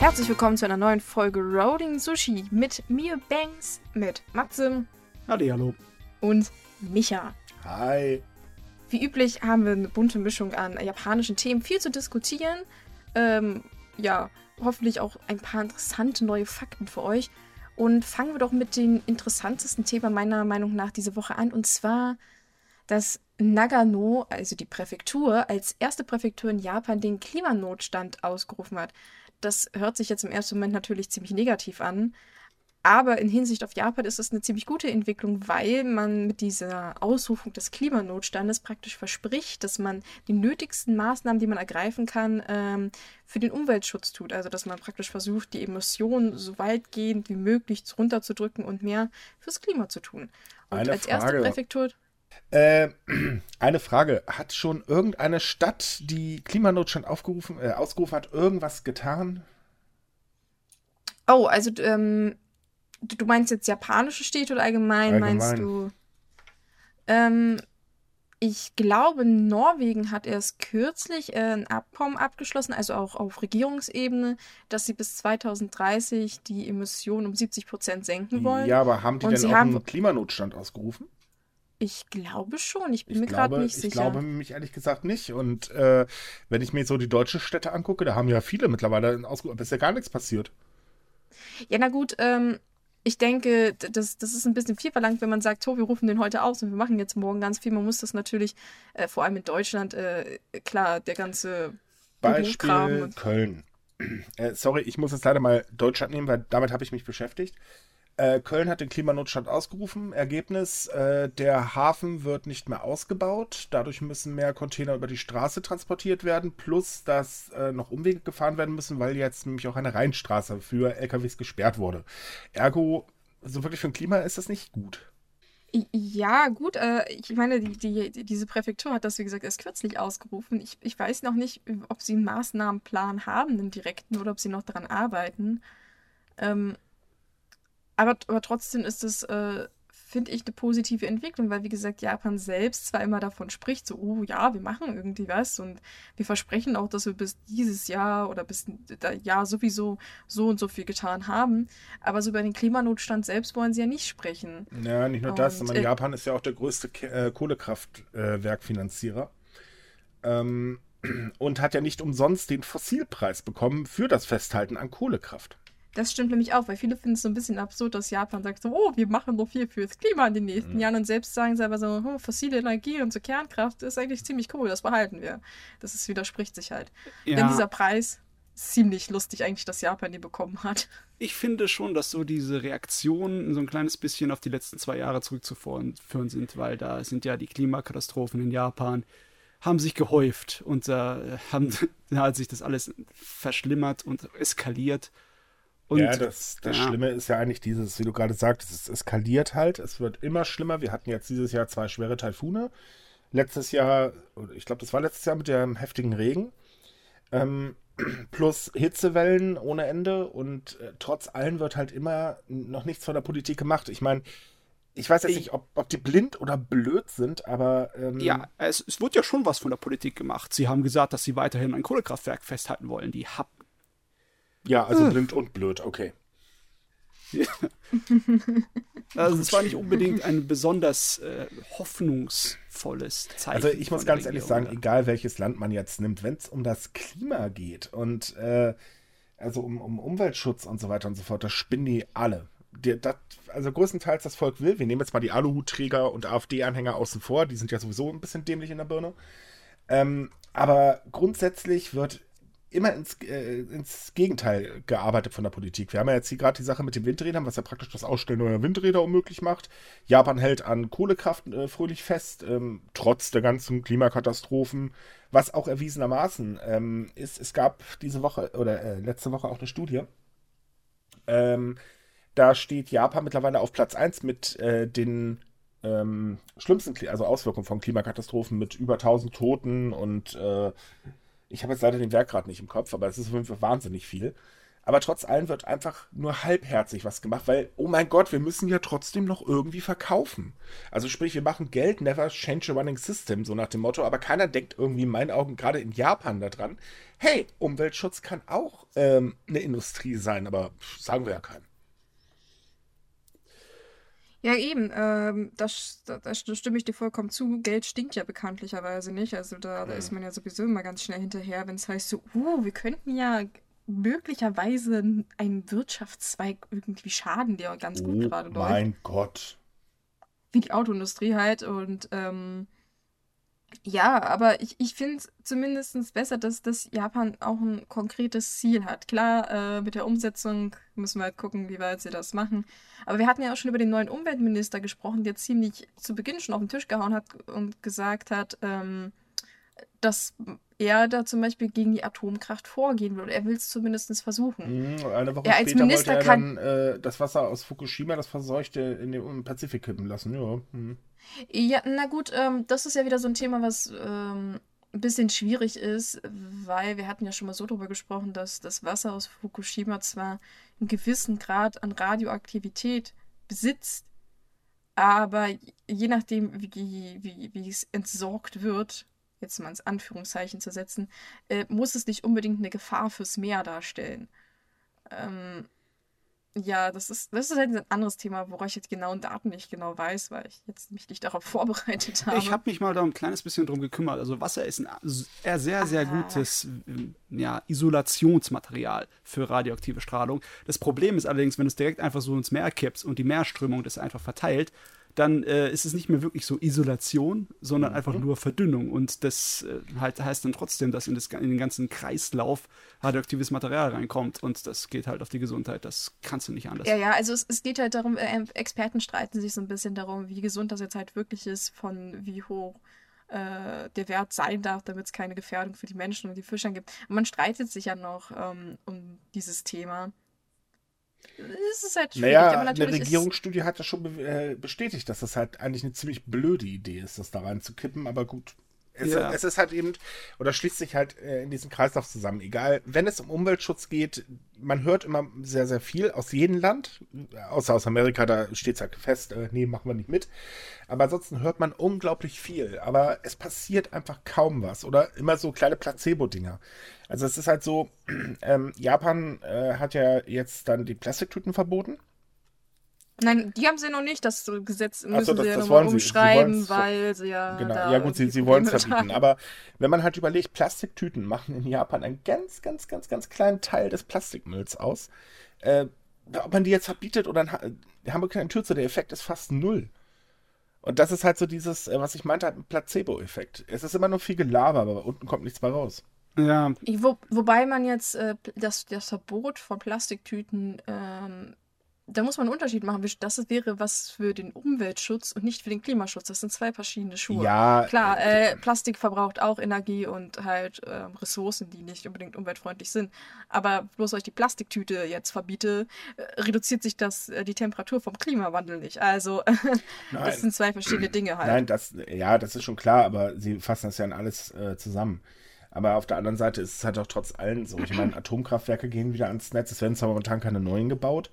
Herzlich willkommen zu einer neuen Folge Roading Sushi mit mir Banks, mit Matze Halli, hallo. und Micha. Hi. Wie üblich haben wir eine bunte Mischung an japanischen Themen, viel zu diskutieren. Ähm, ja, hoffentlich auch ein paar interessante neue Fakten für euch. Und fangen wir doch mit dem interessantesten Thema meiner Meinung nach diese Woche an. Und zwar, dass Nagano, also die Präfektur, als erste Präfektur in Japan den Klimanotstand ausgerufen hat. Das hört sich jetzt im ersten Moment natürlich ziemlich negativ an. Aber in Hinsicht auf Japan ist es eine ziemlich gute Entwicklung, weil man mit dieser Ausrufung des Klimanotstandes praktisch verspricht, dass man die nötigsten Maßnahmen, die man ergreifen kann, ähm, für den Umweltschutz tut. Also dass man praktisch versucht, die Emissionen so weitgehend wie möglich runterzudrücken und mehr fürs Klima zu tun. Und Eine als erste Frage. Präfektur. Äh, eine Frage. Hat schon irgendeine Stadt, die Klimanotstand aufgerufen, äh, ausgerufen hat, irgendwas getan? Oh, also ähm, du, meinst jetzt japanische Städte oder allgemein, meinst Allgemein. du? Ähm, ich glaube, Norwegen hat erst kürzlich äh, ein Abkommen abgeschlossen, also auch auf Regierungsebene, dass sie bis 2030 die Emissionen um 70 Prozent senken wollen. Ja, aber haben die Und denn sie auch haben- einen Klimanotstand ausgerufen? Ich glaube schon, ich bin Ich mir gerade nicht ich sicher. glaube mich ehrlich gesagt nicht. Und äh, wenn ich mir so die deutschen Städte angucke, da haben ja viele mittlerweile einen aber ist ja gar nichts passiert. Ja, na gut, ähm, ich denke, das, das ist ein bisschen viel verlangt, wenn man sagt, so, wir rufen den heute aus und wir machen jetzt morgen ganz viel. Man muss das natürlich, äh, vor allem in Deutschland, äh, klar, der ganze Beispiel Köln. Äh, sorry, ich muss jetzt leider mal Deutschland nehmen, weil damit habe ich mich beschäftigt. Äh, Köln hat den Klimanotstand ausgerufen. Ergebnis, äh, der Hafen wird nicht mehr ausgebaut. Dadurch müssen mehr Container über die Straße transportiert werden. Plus, dass äh, noch Umwege gefahren werden müssen, weil jetzt nämlich auch eine Rheinstraße für LKWs gesperrt wurde. Ergo, so wirklich für ein Klima ist das nicht gut. Ja, gut, äh, ich meine, die, die- diese Präfektur hat das, wie gesagt, erst kürzlich ausgerufen. Ich, ich weiß noch nicht, ob sie einen Maßnahmenplan haben, einen direkten, oder ob sie noch daran arbeiten. Ähm, aber, aber trotzdem ist es, äh, finde ich, eine positive Entwicklung, weil, wie gesagt, Japan selbst zwar immer davon spricht, so, oh ja, wir machen irgendwie was und wir versprechen auch, dass wir bis dieses Jahr oder bis da Jahr sowieso so und so viel getan haben, aber so über den Klimanotstand selbst wollen sie ja nicht sprechen. Ja, nicht nur das, Und, sondern äh, Japan ist ja auch der größte Ke äh, Kohlekraftwerkfinanzierer. Ähm, und hat ja nicht umsonst den Fossilpreis bekommen für das Festhalten an Kohlekraft. Das stimmt nämlich auch, weil viele finden es so ein bisschen absurd, dass Japan sagt so, oh, wir machen noch viel fürs Klima in den nächsten Jahren und selbst sagen sie aber so, oh, fossile Energie und so Kernkraft ist eigentlich ziemlich cool, das behalten wir. Das ist, widerspricht sich halt. Denn dieser Preis ist ziemlich lustig eigentlich, dass Japan den bekommen hat. ich finde schon, dass so diese Reaktionen so ein kleines bisschen auf die letzten zwei Jahre zurückzuführen führen sind, weil da sind ja die Klimakatastrophen in Japan, haben sich gehäuft und da haben, da hat sich das alles verschlimmert und eskaliert. Und, ja, das, das ja. Schlimme ist ja eigentlich dieses, wie du gerade sagtest, es eskaliert halt. Es wird immer schlimmer. Wir hatten jetzt dieses Jahr zwei schwere Taifune. Letztes Jahr, ich glaube, das war letztes Jahr mit dem heftigen Regen. Ähm, plus Hitzewellen ohne Ende. Und äh, trotz allem wird halt immer noch nichts von der Politik gemacht. Ich meine, ich weiß jetzt Ich- nicht, ob, ob die blind oder blöd sind, aber ähm, Ja, es, es wird ja schon was von der Politik gemacht. Sie haben gesagt, dass sie weiterhin ein Kohlekraftwerk festhalten wollen. Die haben ja, also blind und blöd, okay. Also es war nicht unbedingt ein besonders äh, hoffnungsvolles Zeichen. Also ich muss ganz ehrlich sagen, egal welches Land man jetzt nimmt, wenn es um das Klima geht und äh, also um, um Umweltschutz und so weiter und so fort, das spinnen die alle. Die, das, also größtenteils das Volk will. Wir nehmen jetzt mal die Aluhutträger und AfD-Anhänger außen vor, die sind ja sowieso ein bisschen dämlich in der Birne. Ähm, aber grundsätzlich wird immer ins, äh, ins Gegenteil gearbeitet von der Politik. Wir haben ja jetzt hier gerade die Sache mit den Windrädern, was ja praktisch das Ausstellen neuer Windräder unmöglich macht. Japan hält an Kohlekraft äh, fröhlich fest, ähm, trotz der ganzen Klimakatastrophen. Was auch erwiesenermaßen ähm, ist, es gab diese Woche oder äh, letzte Woche auch eine Studie. Ähm, da steht Japan mittlerweile auf Platz 1 mit äh, den ähm, schlimmsten, Kli- also Auswirkungen von Klimakatastrophen mit über 1000 Toten und äh, ich habe jetzt leider den Werk gerade nicht im Kopf, aber es ist auf jeden Fall wahnsinnig viel. Aber trotz allem wird einfach nur halbherzig was gemacht, weil, oh mein Gott, wir müssen ja trotzdem noch irgendwie verkaufen. Also sprich, wir machen Geld, never change a running system, so nach dem Motto, aber keiner denkt irgendwie in meinen Augen, gerade in Japan daran, hey, Umweltschutz kann auch ähm, eine Industrie sein, aber sagen wir ja keinen. Ja, eben, ähm, das, da, da stimme ich dir vollkommen zu. Geld stinkt ja bekanntlicherweise nicht. Also da, da ist man ja sowieso immer ganz schnell hinterher, wenn es heißt so, uh, wir könnten ja möglicherweise einen Wirtschaftszweig irgendwie schaden, der ganz gut Oh gerade läuft. mein Gott. Wie die Autoindustrie halt. Und ähm, ja, aber ich, ich finde es zumindest besser, dass das Japan auch ein konkretes Ziel hat. Klar, äh, mit der Umsetzung müssen wir halt gucken, wie weit sie das machen. Aber wir hatten ja auch schon über den neuen Umweltminister gesprochen, der ziemlich zu Beginn schon auf den Tisch gehauen hat und gesagt hat, ähm, dass er da zum Beispiel gegen die Atomkraft vorgehen will. Oder er will es zumindest versuchen. Mhm, Eine Woche Er als später Minister wollte er kann- dann äh, das Wasser aus Fukushima, das Verseuchte, in den Pazifik kippen lassen. Ja. Mhm. Ja, na gut, ähm, das ist ja wieder so ein Thema, was ähm, ein bisschen schwierig ist, weil wir hatten ja schon mal so drüber gesprochen, dass das Wasser aus Fukushima zwar einen gewissen Grad an Radioaktivität besitzt, aber je nachdem, wie, wie, wie es entsorgt wird, jetzt mal ins Anführungszeichen zu setzen, äh, muss es nicht unbedingt eine Gefahr fürs Meer darstellen. Ähm, ja, das ist, das ist halt ein anderes Thema, woran ich jetzt genauen Daten nicht genau weiß, weil ich jetzt mich nicht darauf vorbereitet habe. Ich habe mich mal da ein kleines bisschen drum gekümmert. Also Wasser ist ein sehr, sehr, sehr Ah. gutes ähm, ja, Isolationsmaterial für radioaktive Strahlung. Das Problem ist allerdings, wenn du es direkt einfach so ins Meer kippst und die Meerströmung das einfach verteilt, dann äh, ist es nicht mehr wirklich so Isolation, sondern einfach nur Verdünnung. Und das äh, halt heißt dann trotzdem, dass in, das, in den ganzen Kreislauf radioaktives Material reinkommt. Und das geht halt auf die Gesundheit. Das kannst du nicht anders. Ja, ja, also es, es geht halt darum, äh, Experten streiten sich so ein bisschen darum, wie gesund das jetzt halt wirklich ist, von wie hoch äh, der Wert sein darf, damit es keine Gefährdung für die Menschen und die Fischer gibt. Und man streitet sich ja noch ähm, um dieses Thema. Es ist halt schwierig, Naja, aber eine natürlich ist- Regierungsstudie hat ja schon äh, bestätigt, dass das halt eigentlich eine ziemlich blöde Idee ist, das da reinzukippen, aber gut. Es, Ja. es ist halt eben, oder schließt sich halt äh, in diesem Kreislauf zusammen. Egal, wenn es um Umweltschutz geht, man hört immer sehr, sehr viel aus jedem Land, außer aus Amerika, da steht es halt fest, äh, nee, machen wir nicht mit. Aber ansonsten hört man unglaublich viel. Aber es passiert einfach kaum was. Oder immer so kleine Placebo-Dinger. Also es ist halt so, ähm, Japan äh, hat ja jetzt dann die Plastiktüten verboten. Nein, die haben sie noch nicht. Das Gesetz müssen so, das- sie ja das nochmal wollen sie. Sie umschreiben, weil sie ja. Genau, da ja gut, sie, sie wollen es verbieten. haben. Aber wenn man halt überlegt, Plastiktüten machen in Japan einen ganz, ganz, ganz, ganz kleinen Teil des Plastikmülls aus. Äh, ob man die jetzt verbietet oder in Ha- Hamburg keine Tür zu, der Effekt ist fast null. Und das ist halt so dieses, äh, was ich meinte, halt ein Placebo-Effekt. Es ist immer nur viel Gelaber, aber unten kommt nichts mehr raus. Ja, Wo, wobei man jetzt äh, das, das Verbot von Plastiktüten, ähm, da muss man einen Unterschied machen. Das wäre was für den Umweltschutz und nicht für den Klimaschutz. Das sind zwei verschiedene Schuhe. Ja, Klar, äh, äh, Plastik verbraucht auch Energie und halt ähm, Ressourcen, die nicht unbedingt umweltfreundlich sind. Aber bloß weil ich die Plastiktüte jetzt verbiete, äh, reduziert sich das äh, die Temperatur vom Klimawandel nicht. Also das sind zwei verschiedene Dinge halt. Nein, das, ja, das ist schon klar, aber sie fassen das ja in alles äh, zusammen. Aber auf der anderen Seite ist es halt auch trotz allem so. Ich meine, Atomkraftwerke gehen wieder ans Netz. Es werden zwar momentan keine neuen gebaut.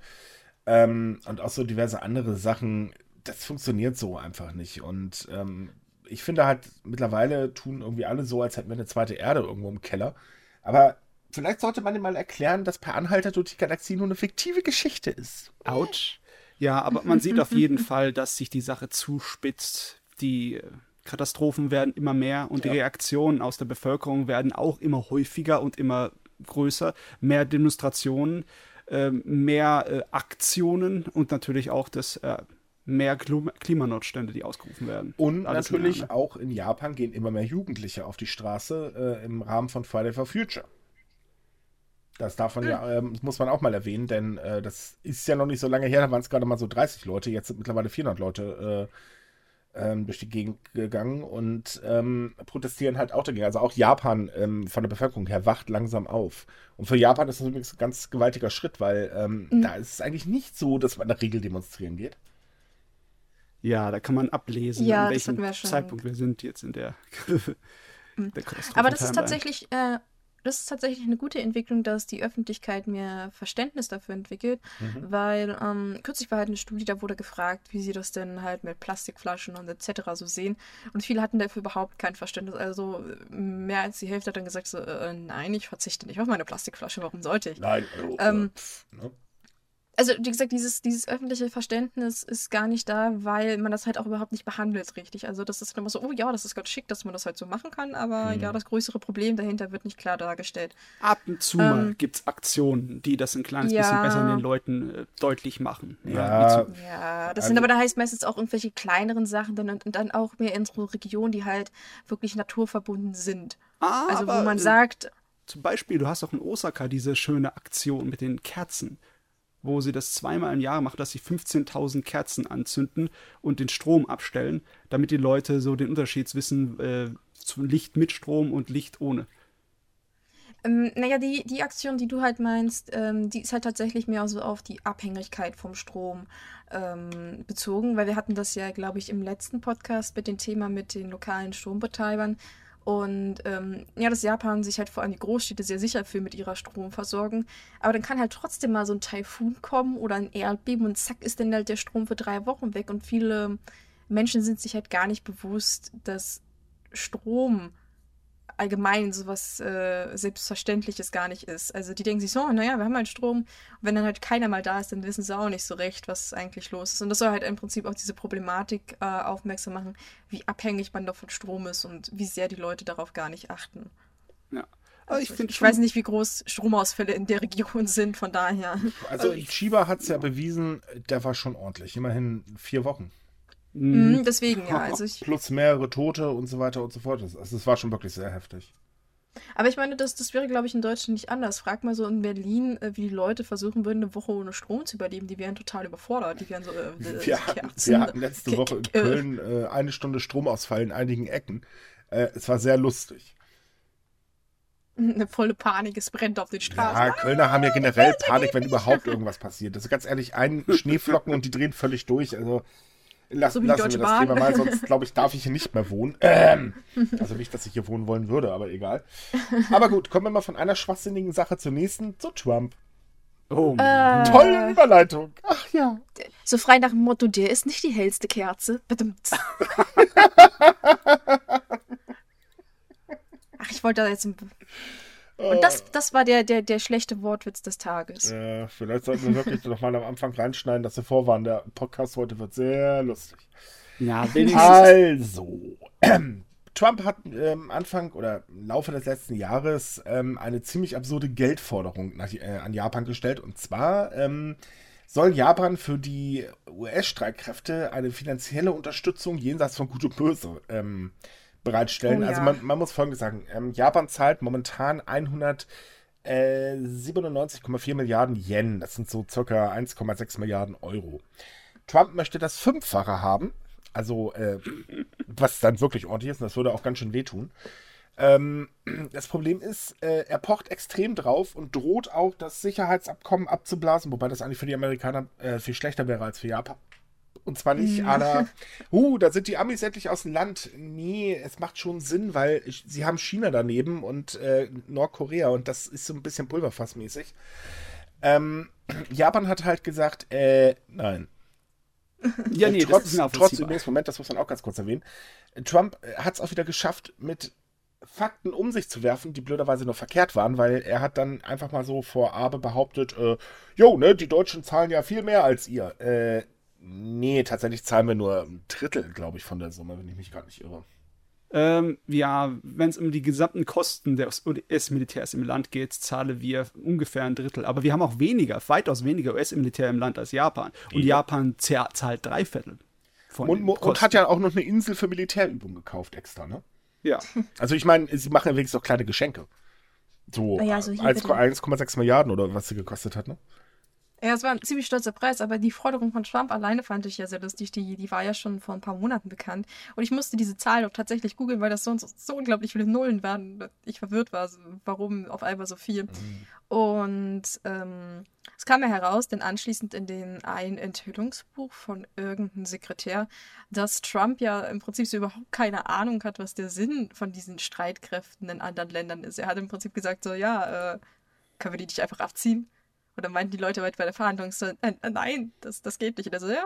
Ähm, und auch so diverse andere Sachen. Das funktioniert so einfach nicht. Und ähm, ich finde halt, mittlerweile tun irgendwie alle so, als hätten wir eine zweite Erde irgendwo im Keller. Aber vielleicht sollte man ihm mal erklären, dass Per Anhalter durch die Galaxie nur eine fiktive Geschichte ist. Autsch. Ja, aber man sieht auf jeden Fall, dass sich die Sache zuspitzt. Die äh, Katastrophen werden immer mehr und die Reaktionen aus der Bevölkerung werden auch immer häufiger und immer größer. Mehr Demonstrationen, mehr äh, Aktionen und natürlich auch das äh, mehr Klima Klimanotstände, die ausgerufen werden. Und Alles natürlich mehr, ne? auch in Japan gehen immer mehr Jugendliche auf die Straße äh, im Rahmen von Friday for Future. Das darf man ja, ähm, das muss man auch mal erwähnen, denn äh, das ist ja noch nicht so lange her, da waren es gerade mal so 30 Leute, jetzt sind mittlerweile 400 Leute äh, ähm, durch die Gegend gegangen und ähm, protestieren halt auch dagegen. Also auch Japan ähm, von der Bevölkerung her wacht langsam auf. Und für Japan ist das übrigens ein ganz gewaltiger Schritt, weil ähm, Mhm. da ist es eigentlich nicht so, dass man in der Regel demonstrieren geht. Ja, da kann man ablesen, Ja, an welchem wir schon. Zeitpunkt wir sind jetzt in der, der Aber das ist tatsächlich äh, das ist tatsächlich eine gute Entwicklung, dass die Öffentlichkeit mehr Verständnis dafür entwickelt, Mhm. weil ähm, kürzlich war halt eine Studie, da wurde gefragt, wie sie das denn halt mit Plastikflaschen und etc. so sehen. Und viele hatten dafür überhaupt kein Verständnis. Also mehr als die Hälfte hat dann gesagt, so, äh, nein, ich verzichte nicht auf meine Plastikflasche, warum sollte ich? Nein, also, Ähm, äh, pff, ne? Also, wie gesagt, dieses, dieses öffentliche Verständnis ist gar nicht da, weil man das halt auch überhaupt nicht behandelt richtig. Also, das ist dann immer so, oh ja, das ist ganz schick, dass man das halt so machen kann, aber Mhm. ja, das größere Problem dahinter wird nicht klar dargestellt. Ab und zu mal Ähm, gibt es Aktionen, die das ein kleines ja. bisschen besser den Leuten äh, deutlich machen. Ja. zu- Ja, das Also- sind aber da heißt meistens auch irgendwelche kleineren Sachen dann, und dann auch mehr in so Regionen, die halt wirklich naturverbunden sind. Ah, Also, wo man äh, sagt, Zum Beispiel, du hast auch in Osaka diese schöne Aktion mit den Kerzen, wo sie das zweimal im Jahr machen, dass sie 15.000 Kerzen anzünden und den Strom abstellen, damit die Leute so den Unterschied wissen äh, zu Licht mit Strom und Licht ohne. Ähm, naja, die, die Aktion, die du halt meinst, ähm, die ist halt tatsächlich mehr so auf die Abhängigkeit vom Strom ähm, bezogen, weil wir hatten das ja, glaube ich, im letzten Podcast mit dem Thema mit den lokalen Strombetreibern. Und ähm, ja, dass Japan sich halt vor allem die Großstädte sehr sicher fühlen mit ihrer Stromversorgung. Aber dann kann halt trotzdem mal so ein Taifun kommen oder ein Erdbeben und zack ist dann halt der Strom für drei Wochen weg. Und viele Menschen sind sich halt gar nicht bewusst, dass Strom allgemein sowas äh, Selbstverständliches gar nicht ist. Also die denken sich so, naja, wir haben halt Strom. Und wenn dann halt keiner mal da ist, dann wissen sie auch nicht so recht, was eigentlich los ist. Und das soll halt im Prinzip auch diese Problematik äh, aufmerksam machen, wie abhängig man doch von Strom ist und wie sehr die Leute darauf gar nicht achten. Ja. Ich Also ich schon, weiß nicht, wie groß Stromausfälle in der Region sind, von daher. Also Chiba hat es ja bewiesen, der war schon ordentlich. Immerhin vier Wochen. Mhm, deswegen, ja. Also ich, Plus mehrere Tote und so weiter und so fort. Also es war schon wirklich sehr heftig. aber ich meine, das, das wäre, glaube ich, in Deutschland nicht anders. Frag mal so in Berlin, äh, wie die Leute versuchen würden, eine Woche ohne Strom zu überleben. Die wären total überfordert. Die wären so. Äh, Wir hatten, wir hatten letzte Woche in Köln äh, eine Stunde Stromausfall in einigen Ecken. Äh, es war sehr lustig. Eine volle Panik, es brennt auf den Straßen. Ja, Kölner haben ja generell Panik, wenn überhaupt irgendwas passiert. Ist ganz ehrlich, ein Schneeflocken und die drehen völlig durch. Also lass, So wie die lassen wir das Bahn. Thema mal, sonst glaube ich, darf ich hier nicht mehr wohnen. Ähm, also nicht, dass ich hier wohnen wollen würde, aber egal. Aber gut, kommen wir mal von einer schwachsinnigen Sache zur nächsten, zu Trump. oh, Äh, Tolle Überleitung. Ach ja. So frei nach dem Motto, der ist nicht die hellste Kerze. Ach, ich wollte da jetzt. ein- Und das, das war der, der, der schlechte Wortwitz des Tages. Äh, vielleicht sollten wir wirklich noch mal am Anfang reinschneiden, dass wir vorwarnen. Der Podcast heute wird sehr lustig. ja, wenigstens. Also, Trump hat ähm, Anfang oder im Laufe des letzten Jahres ähm, eine ziemlich absurde Geldforderung nach, äh, an Japan gestellt. Und zwar ähm, soll Japan für die US-Streitkräfte eine finanzielle Unterstützung jenseits von Gut und Böse ähm, bereitstellen. Oh ja. Also man, man muss Folgendes sagen. Ähm, Japan zahlt momentan 197,4 Milliarden Yen. Das sind so circa 1,6 Milliarden Euro. Trump möchte das Fünffache haben. Also, äh, was dann wirklich ordentlich ist, und das würde auch ganz schön wehtun. Ähm, das Problem ist, äh, er pocht extrem drauf und droht auch, das Sicherheitsabkommen abzublasen, wobei das eigentlich für die Amerikaner äh, viel schlechter wäre als für Japan. Und zwar nicht à la, uh, da sind die Amis endlich aus dem Land. Nee, es macht schon Sinn, weil sie haben China daneben und äh, Nordkorea und das ist so ein bisschen pulverfassmäßig. Ähm, Japan hat halt gesagt, äh, nein. Ja, nee, Äh, trotz, das ist trotz übrigens, Moment, das muss man auch ganz kurz erwähnen. Trump hat es auch wieder geschafft, mit Fakten um sich zu werfen, die blöderweise nur verkehrt waren, weil er hat dann einfach mal so vor Abe behauptet, äh, jo, ne, die Deutschen zahlen ja viel mehr als ihr. Äh, nee, tatsächlich zahlen wir nur ein Drittel, glaube ich, von der Summe, wenn ich mich gerade nicht irre. Ähm, ja, wenn es um die gesamten Kosten des US-Militärs im Land geht, zahlen wir ungefähr ein Drittel. Aber wir haben auch weniger, weitaus weniger US-Militär im Land als Japan. Und Ja. Japan zah- zahlt drei Viertel. Von Und, den und hat ja auch noch eine Insel für Militärübungen gekauft extra, ne? Ja. Also ich meine, sie machen ja wenigstens auch kleine Geschenke. So so hier 1, bitte. 1,6 Milliarden oder was sie gekostet hat, ne? Ja, es war ein ziemlich stolzer Preis, aber die Forderung von Trump alleine fand ich ja sehr lustig. Die, die war ja schon vor ein paar Monaten bekannt. Und ich musste diese Zahl doch tatsächlich googeln, weil das so, so unglaublich viele Nullen waren. Ich verwirrt war, warum auf einmal so viel. Mhm. Und ähm, es kam ja heraus, denn anschließend in den ein Enthüllungsbuch von irgendeinem Sekretär, dass Trump ja im Prinzip so überhaupt keine Ahnung hat, was der Sinn von diesen Streitkräften in anderen Ländern ist. Er hat im Prinzip gesagt, so, ja, äh, können wir die nicht einfach abziehen? Oder meinten die Leute bei der Verhandlung so, äh, äh, nein, das, das geht nicht. Und er so, ja,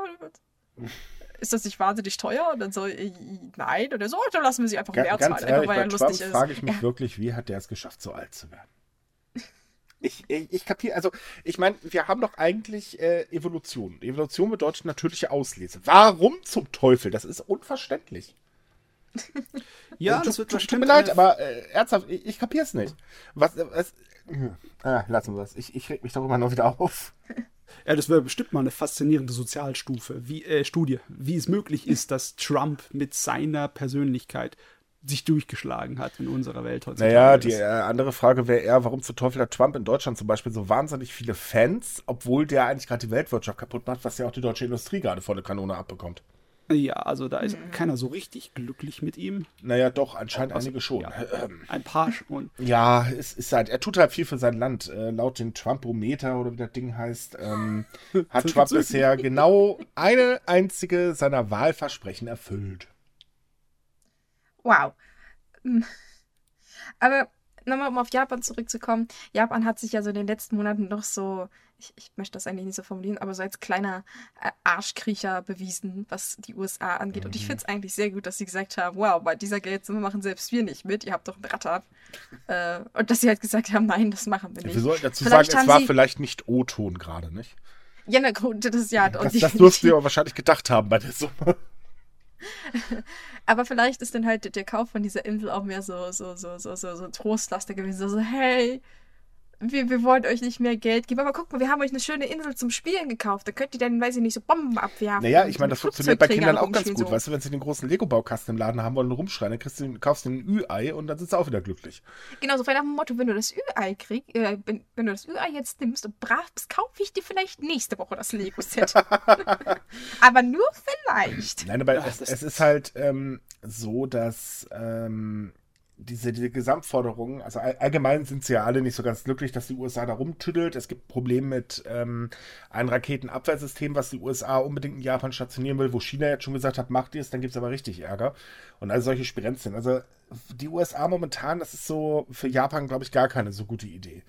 ist das nicht wahnsinnig teuer? Und dann so, äh, nein. Und er so, oh, dann lassen wir sie einfach mehr zahlen. Ganz ehrlich, bei ja Trump frage ich mich ja. wirklich, wie hat der es geschafft, so alt zu werden? Ich, ich, ich kapiere, also ich meine, wir haben doch eigentlich äh, Evolution. Evolution bedeutet natürliche Auslese. Warum zum Teufel? Das ist unverständlich. ja, das wird Tut mir leid, aber äh, ernsthaft, ich, ich kapiere es nicht. Was, was, Ah, lassen wir es. Ich, ich reg mich darüber noch wieder auf. Ja, das wäre bestimmt mal eine faszinierende Sozialstufe, wie, äh, Studie, wie es möglich ist, dass Trump mit seiner Persönlichkeit sich durchgeschlagen hat in unserer Welt heutzutage. Naja, die äh, andere Frage wäre eher, warum zu Teufel hat Trump in Deutschland zum Beispiel so wahnsinnig viele Fans, obwohl der eigentlich gerade die Weltwirtschaft kaputt macht, was ja auch die deutsche Industrie gerade volle Kanone abbekommt. Ja, also da ist mhm. keiner so richtig glücklich mit ihm. Naja, doch, anscheinend also, einige schon. Ja, ein paar schon. Ja, es ist halt, er tut halt viel für sein Land. Äh, laut dem Trumpometer oder wie das Ding heißt, ähm, hat Trump bisher genau eine einzige seiner Wahlversprechen erfüllt. Wow. Hm. Aber nochmal, um auf Japan zurückzukommen. Japan hat sich ja so in den letzten Monaten noch so ich, ich möchte das eigentlich nicht so formulieren, aber so als kleiner äh, Arschkriecher bewiesen, was die USA angeht. Mhm. Und ich mhm. finde es eigentlich sehr gut, dass sie gesagt haben, wow, bei dieser Geldsumme machen selbst wir nicht mit, ihr habt doch ein Radar. Äh, und dass sie halt gesagt haben, nein, das machen wir nicht. Wir sollten dazu vielleicht sagen, es war sie... vielleicht nicht O-Ton gerade, nicht? Ja, na gut, das ist ja... Das, das du ja wahrscheinlich gedacht haben bei der Summe. Aber vielleicht ist dann halt der Kauf von dieser Insel auch mehr so, so, so, so, so, so Trostlaster gewesen. So, hey, wir, wir wollen euch nicht mehr Geld geben, aber guck mal, wir haben euch eine schöne Insel zum Spielen gekauft. Da könnt ihr dann, weiß ich nicht, so Bomben abwerfen. Naja, ich meine, das funktioniert bei Kindern auch ganz gut. So. Weißt du, wenn sie den großen Lego-Baukasten im Laden haben wollen und rumschreien, dann kriegst du, kaufst du ein Ü-Ei und dann sind sie auch wieder glücklich. Genau, so nach dem Motto, wenn du das Ü-Ei kriegst, äh, wenn, wenn, du das Ü-Ei jetzt nimmst und brav bist, kaufe ich dir vielleicht nächste Woche das Lego-Set. aber nur vielleicht. Nein, aber es, es, ist halt ähm, so, dass ähm, diese, diese Gesamtforderungen, also allgemein sind sie ja alle nicht so ganz glücklich, dass die USA da rumtüdelt. Es gibt Probleme mit ähm, einem Raketenabwehrsystem, was die USA unbedingt in Japan stationieren will, wo China jetzt schon gesagt hat, macht ihr es, dann gibt es aber richtig Ärger. Und all solche Spirenzien. Also die USA momentan, das ist so für Japan, glaube ich, gar keine so gute Idee.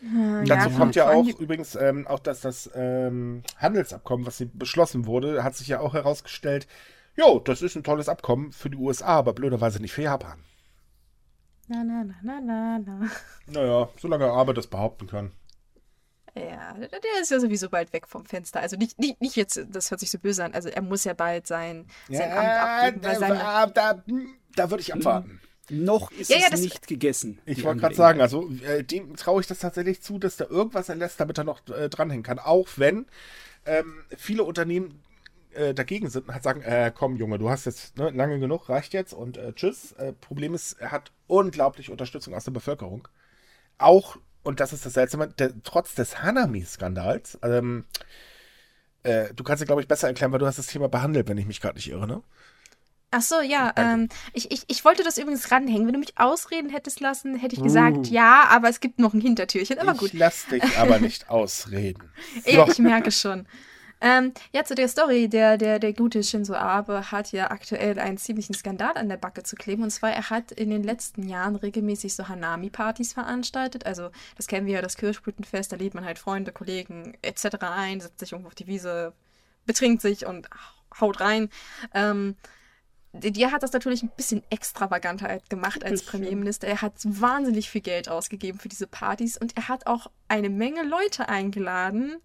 Hm, Dazu kommt ja auch übrigens ähm, auch, dass das ähm, Handelsabkommen, was beschlossen wurde, hat sich ja auch herausgestellt, Jo, das ist ein tolles Abkommen für die USA, aber blöderweise nicht für Japan. Na, na, na, na, na, na. Naja, solange Arbeit das behaupten kann. Ja, der ist ja sowieso bald weg vom Fenster. Also nicht, nicht, nicht jetzt, das hört sich so böse an. Also er muss ja bald sein, sein ja, Amt abgeben. Weil seine... da, da, da würde ich abwarten. Noch ist ja, ja, es nicht gegessen. Ich wollte gerade sagen, also äh, dem traue ich das tatsächlich zu, dass da irgendwas erlässt, damit er noch äh, dranhängen kann. Auch wenn ähm, viele Unternehmen äh, dagegen sind und halt sagen, äh, komm Junge, du hast jetzt ne, lange genug, reicht jetzt und äh, tschüss. Äh, Problem ist, er hat unglaublich Unterstützung aus der Bevölkerung. Auch, und das ist das Seltsame, der, trotz des Hanami-Skandals, ähm, äh, du kannst dir, glaube ich, besser erklären, weil du hast das Thema behandelt, wenn ich mich gerade nicht irre, ne? Ach so, ja. Ähm, ich, ich, ich wollte das übrigens ranhängen. Wenn du mich ausreden hättest lassen, hätte ich gesagt, uh. ja, aber es gibt noch ein Hintertürchen. Aber gut. Ich lass dich aber nicht ausreden. So. Ich merke schon. Ähm, ja, zu der Story. Der, der, der gute Shinzo Abe hat ja aktuell einen ziemlichen Skandal an der Backe zu kleben. Und zwar, er hat in den letzten Jahren regelmäßig so Hanami-Partys veranstaltet. Also, das kennen wir ja, das Kirschblütenfest. Da lädt man halt Freunde, Kollegen etc. ein, setzt sich irgendwo auf die Wiese, betrinkt sich und haut rein. Ähm, der hat das natürlich ein bisschen extravaganter halt gemacht als Premierminister. Er hat wahnsinnig viel Geld ausgegeben für diese Partys und er hat auch eine Menge Leute eingeladen,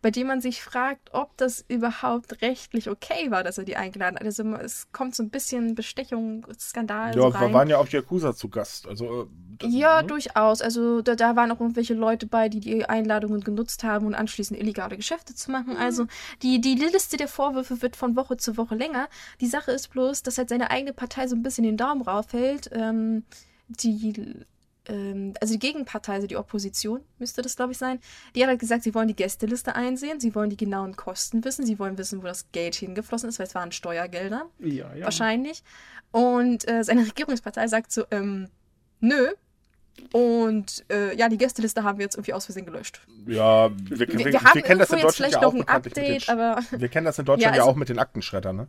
bei dem man sich fragt, ob das überhaupt rechtlich okay war, dass er die eingeladen hat. Also es kommt so ein bisschen Bestechung, Skandal. Ja, so wir waren ja auch Yakuza zu Gast. Also, äh, das, ja, ne? durchaus. Also da, da waren auch irgendwelche Leute bei, die die Einladungen genutzt haben und anschließend illegale Geschäfte zu machen. Mhm. Also die, die Liste der Vorwürfe wird von Woche zu Woche länger. Die Sache ist bloß, dass halt seine eigene Partei so ein bisschen den Daumen raufhält. Ähm, die also die Gegenpartei, also die Opposition müsste das, glaube ich, sein, die hat halt gesagt, sie wollen die Gästeliste einsehen, sie wollen die genauen Kosten wissen, sie wollen wissen, wo das Geld hingeflossen ist, weil es waren Steuergelder. Ja, ja. Wahrscheinlich. Und äh, seine Regierungspartei sagt so, ähm, nö. Und äh, ja, die Gästeliste haben wir jetzt irgendwie aus Versehen gelöscht. Ja, wir, wir, Wir, wir, kennen das in Deutschland ja auch mit den, aber Wir kennen das in Deutschland Ja, ja, also- auch mit den Aktenschreddern, ne?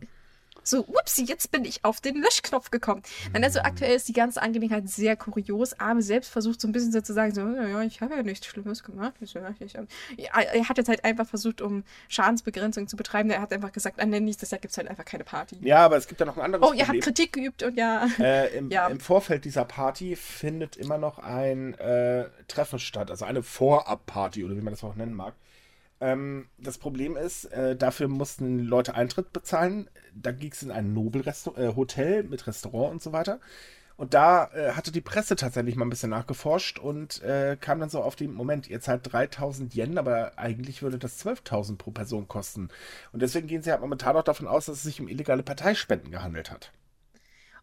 So, upsie, jetzt bin ich auf den Löschknopf gekommen. Nein, also aktuell ist die ganze Angelegenheit sehr kurios. Abe selbst versucht so ein bisschen so zu sagen, so, ja, ich habe ja nichts Schlimmes gemacht. Er hat jetzt halt einfach versucht, um Schadensbegrenzung zu betreiben. Er hat einfach gesagt, an der nächstes Jahr gibt es halt einfach keine Party. Ja, aber es gibt ja noch ein anderes oh, ihr habt. Kritik geübt und ja. Äh, im, Ja. Im Vorfeld dieser Party findet immer noch ein äh, Treffen statt, also eine Vorab-Party oder wie man das auch nennen mag. Ähm, das Problem ist, äh, dafür mussten Leute Eintritt bezahlen. Da ging es in ein Nobel-Hotel mit Restaurant und so weiter. Und da äh, hatte die Presse tatsächlich mal ein bisschen nachgeforscht und äh, kam dann so auf den Moment, ihr zahlt 3000 Yen, aber eigentlich würde das 12.000 pro Person kosten. Und deswegen gehen sie halt momentan auch davon aus, dass es sich um illegale Parteispenden gehandelt hat.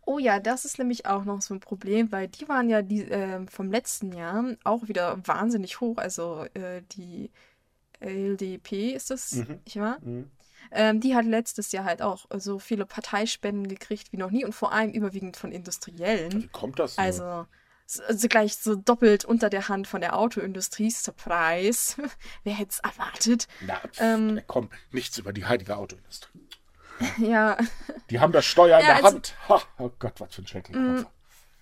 Oh ja, das ist nämlich auch noch so ein Problem, weil die waren ja die, ähm, vom letzten Jahr auch wieder wahnsinnig hoch. Also äh, die LDP ist das, Mhm. nicht wahr? Mhm. Ähm, die hat letztes Jahr halt auch so viele Parteispenden gekriegt wie noch nie und vor allem überwiegend von Industriellen. Wie kommt das? nur? Also, also gleich so doppelt unter der Hand von der Autoindustrie. Surprise. Wer hätte es erwartet? Na, pf, ähm, da kommt nichts über die heilige Autoindustrie. Ja, Die haben das Steuer in Ja, der also- Hand. Ha, oh Gott, was für ein schrecklicher Kopf.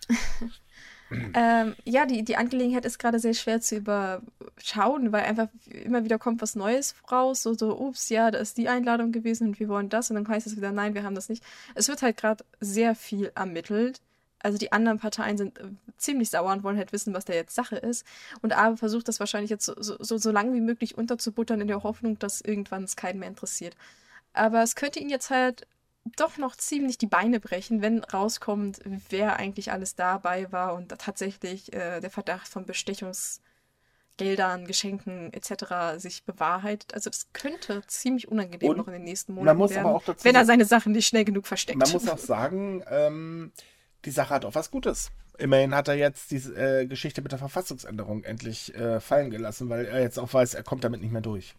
ähm, ja, die, die Angelegenheit ist gerade sehr schwer zu überschauen, weil einfach immer wieder kommt was Neues raus. So, so, ups, ja, da ist die Einladung gewesen und wir wollen das. Und dann heißt es wieder, nein, wir haben das nicht. Es wird halt gerade sehr viel ermittelt. Also die anderen Parteien sind äh, ziemlich sauer und wollen halt wissen, was da jetzt Sache ist. Und Abe versucht das wahrscheinlich jetzt so, so, so, so lang wie möglich unterzubuttern in der Hoffnung, dass irgendwann es keinen mehr interessiert. Aber es könnte ihn jetzt halt doch noch ziemlich die Beine brechen, wenn rauskommt, wer eigentlich alles dabei war und tatsächlich äh, der Verdacht von Bestechungsgeldern, Geschenken etc. sich bewahrheitet. Also das könnte ziemlich unangenehm Und noch in den nächsten Monaten werden, wenn er seine Sachen nicht schnell genug versteckt. Man muss auch sagen, ähm, die Sache hat auch was Gutes. Immerhin hat er jetzt diese äh, Geschichte mit der Verfassungsänderung endlich äh, fallen gelassen, weil er jetzt auch weiß, er kommt damit nicht mehr durch.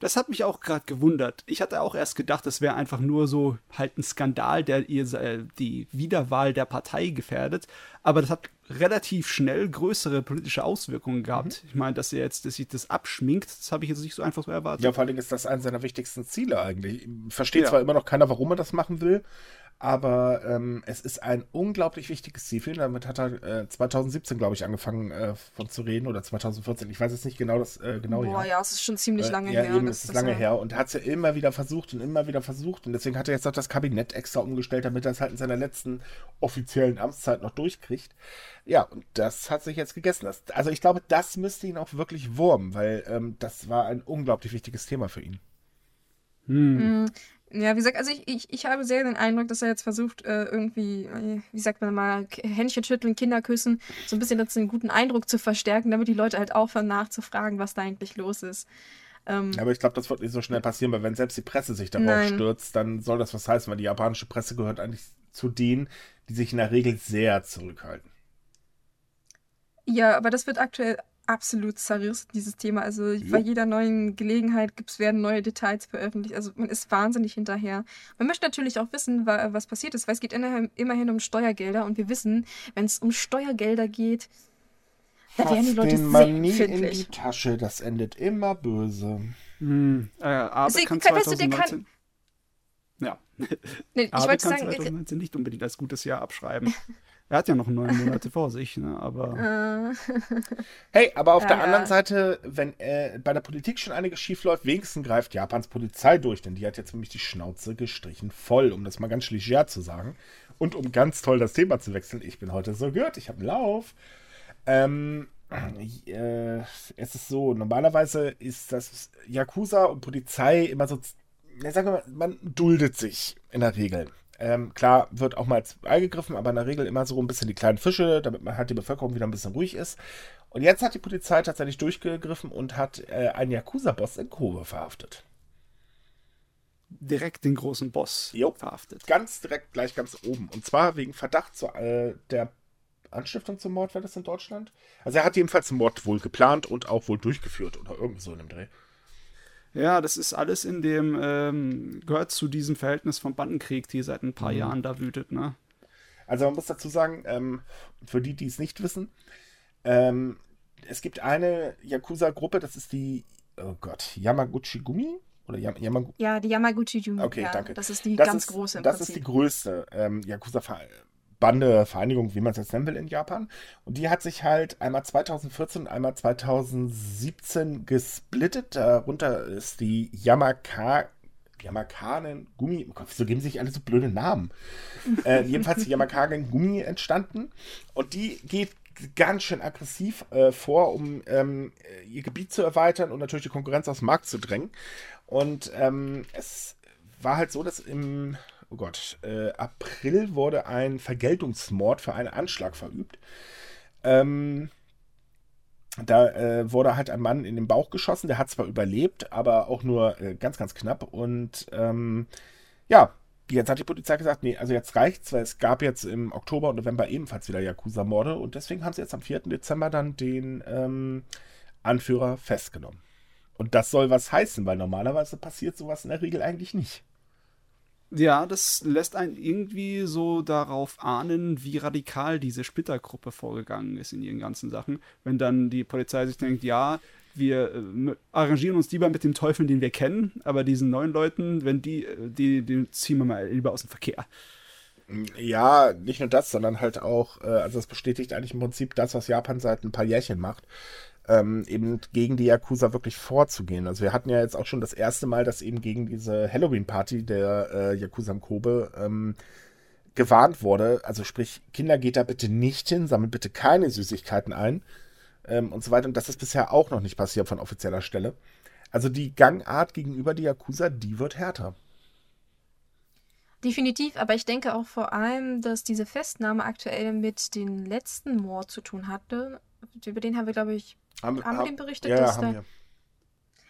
Das hat mich auch gerade gewundert. Ich hatte auch erst gedacht, das wäre einfach nur so halt ein Skandal, der ihr äh, die Wiederwahl der Partei gefährdet. Aber das hat relativ schnell größere politische Auswirkungen gehabt. Ich meine, dass er jetzt dass sich das abschminkt, das habe ich jetzt nicht so einfach so erwartet. Ja, vor Dingen ist das eines seiner wichtigsten Ziele eigentlich. Versteht Ja. zwar immer noch keiner, warum er das machen will, aber ähm, es ist ein unglaublich wichtiges Ziel für ihn. Damit hat er äh, 2017, glaube ich, angefangen äh, von zu reden oder 2014. Ich weiß jetzt nicht genau das äh, genau Boah, ja, es ist schon ziemlich lange ja, her. eben, dass es ist das lange ja- her und hat es ja immer wieder versucht und immer wieder versucht und deswegen hat er jetzt auch das Kabinett extra umgestellt, damit er es halt in seiner letzten offiziellen Amtszeit noch durchkriegt. Ja, und das hat sich jetzt gegessen. Das, also ich glaube, das müsste ihn auch wirklich wurmen, weil ähm, das war ein unglaublich wichtiges Thema für ihn. Mm, Ja, wie gesagt, also ich, ich, ich habe sehr den Eindruck, dass er jetzt versucht, äh, irgendwie, äh, wie sagt man mal, Händchen schütteln, Kinder küssen, so ein bisschen dazu einen guten Eindruck zu verstärken, damit die Leute halt aufhören nachzufragen, was da eigentlich los ist. Ähm, Aber ich glaube, das wird nicht so schnell passieren, weil wenn selbst die Presse sich darauf Nein. stürzt, dann soll das was heißen, weil die japanische Presse gehört eigentlich zu denen, die sich in der Regel sehr zurückhalten. Ja, aber das wird aktuell absolut zerrissen, dieses Thema. Also bei jeder neuen Gelegenheit gibt's, werden neue Details veröffentlicht. Also man ist wahnsinnig hinterher. Man möchte natürlich auch wissen, wa- was passiert ist, weil es geht immerhin, um Steuergelder und wir wissen, wenn es um Steuergelder geht, da werden die Fass Leute den sehr nie in empfindlich. die Tasche, das endet immer böse. Hm, äh, aber Sie- kann weißt du, der kann- 2019... Ja, Nee, ich aber wollte kann sagen, äh, 2019 nicht unbedingt als gutes Jahr abschreiben. er hat ja noch neun Monate vor sich, ne? aber äh, Hey, aber auf Ja, der ja. anderen Seite, wenn äh, bei der Politik schon einiges schief läuft, wenigstens greift Japans Polizei durch, denn die hat jetzt nämlich die Schnauze gestrichen voll, um das mal ganz leger zu sagen. Und um ganz toll das Thema zu wechseln, ich bin heute so gehört, ich habe einen Lauf. Ähm, äh, es ist so, normalerweise ist das Yakuza und Polizei immer so, ja, sagen wir mal, man duldet sich in der Regel. Ähm, klar, wird auch mal ins Ei gegriffen, aber in der Regel immer so ein bisschen die kleinen Fische, damit man halt die Bevölkerung wieder ein bisschen ruhig ist. Und jetzt hat die Polizei tatsächlich durchgegriffen und hat äh, einen Yakuza-Boss in Kobe verhaftet. direkt den großen Boss Jo. verhaftet. Ganz direkt gleich ganz oben. Und zwar wegen Verdacht zu, äh, der Anstiftung zum Mord wäre das in Deutschland? Also er hat jedenfalls einen Mord wohl geplant und auch wohl durchgeführt oder irgendwie so in dem Dreh. Ja, das ist alles in dem, ähm, gehört zu diesem Verhältnis vom Bandenkrieg, die seit ein paar mhm. Jahren da wütet, ne? Also man muss dazu sagen, ähm, für die, die es nicht wissen, ähm, es gibt eine Yakuza-Gruppe, das ist die, oh Gott, Yamaguchi Gumi? Oder Yam Yamagu ja, die Yamaguchi Gumi. Okay, ja, danke. Das ist die das ganz ist, große im Das Prinzip. ist die größte ähm, Yakuza-Bande, Vereinigung, wie man es jetzt nennen will, in Japan. Und die hat sich halt einmal 2014 und einmal 2017 gesplittet. Darunter ist die Yamaka Yamakanen Gummi, oh Gott, wieso geben sich alle so blöde Namen? äh, jedenfalls die Yamakanen Gummi entstanden und die geht ganz schön aggressiv äh, vor, um ähm, ihr Gebiet zu erweitern und natürlich die Konkurrenz aus dem Markt zu drängen. Und ähm, es war halt so, dass im oh Gott, äh, April wurde ein Vergeltungsmord für einen Anschlag verübt. Ähm, da äh, wurde halt ein Mann in den Bauch geschossen, der hat zwar überlebt, aber auch nur äh, ganz, ganz knapp. Und ähm, ja, jetzt hat die Polizei gesagt, nee, also jetzt reicht's, weil es gab jetzt im Oktober und November ebenfalls wieder Yakuza-Morde und deswegen haben sie jetzt am 4. Dezember dann den ähm, Anführer festgenommen. Und das soll was heißen, weil normalerweise passiert sowas in der Regel eigentlich nicht. Ja, das lässt einen irgendwie so darauf ahnen, wie radikal diese Splittergruppe vorgegangen ist in ihren ganzen Sachen. Wenn dann die Polizei sich denkt, ja, wir äh, arrangieren uns lieber mit den Teufeln, den wir kennen, aber diesen neuen Leuten, wenn die, äh, die, die ziehen wir mal lieber aus dem Verkehr. Ja, nicht nur das, sondern halt auch, äh, also es bestätigt eigentlich im Prinzip das, was Japan seit ein paar Jährchen macht ähm, eben gegen die Yakuza wirklich vorzugehen. Also wir hatten ja jetzt auch schon das erste Mal, dass eben gegen diese Halloween-Party der äh, Yakuza im Kobe ähm, gewarnt wurde. Also sprich, Kinder geht da bitte nicht hin, sammelt bitte keine Süßigkeiten ein ähm, und so weiter. Und das ist bisher auch noch nicht passiert von offizieller Stelle. Also die Gangart gegenüber die Yakuza, die wird härter. Definitiv, aber ich denke auch vor allem, dass diese Festnahme aktuell mit dem letzten Mord zu tun hatte. Über den haben wir, glaube ich, haben, haben wir den berichtet? Ja, haben wir.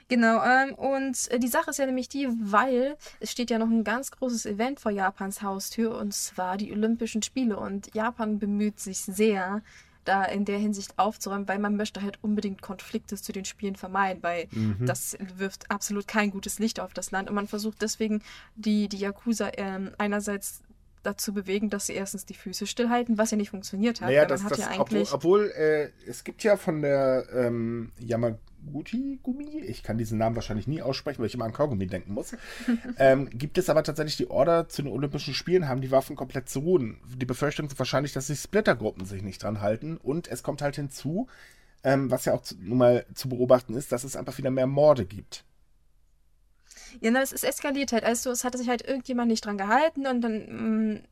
Genau, ähm, und äh, die Sache ist ja nämlich die, weil es steht ja noch ein ganz großes Event vor Japans Haustür und zwar die Olympischen Spiele und Japan bemüht sich sehr, da in der Hinsicht aufzuräumen, weil man möchte halt unbedingt Konflikte zu den Spielen vermeiden, weil mhm. das wirft absolut kein gutes Licht auf das Land und man versucht deswegen die, die Yakuza ähm, einerseits dazu bewegen, dass sie erstens die Füße stillhalten, was ja nicht funktioniert hat. Naja, das, das, ja obwohl, obwohl äh, es gibt ja von der ähm, Yamaguchi-Gummi, ich kann diesen Namen wahrscheinlich nie aussprechen, weil ich immer an Kaugummi denken muss, ähm, gibt es aber tatsächlich die Order zu den Olympischen Spielen, haben die Waffen komplett zu ruhen. Die Befürchtung ist wahrscheinlich, dass die Splittergruppen sich nicht dran halten und es kommt halt hinzu, ähm, was ja auch zu, nun mal zu beobachten ist, dass es einfach wieder mehr Morde gibt. Ja, na, es ist eskaliert halt. Also es hatte sich halt irgendjemand nicht dran gehalten und dann, mm,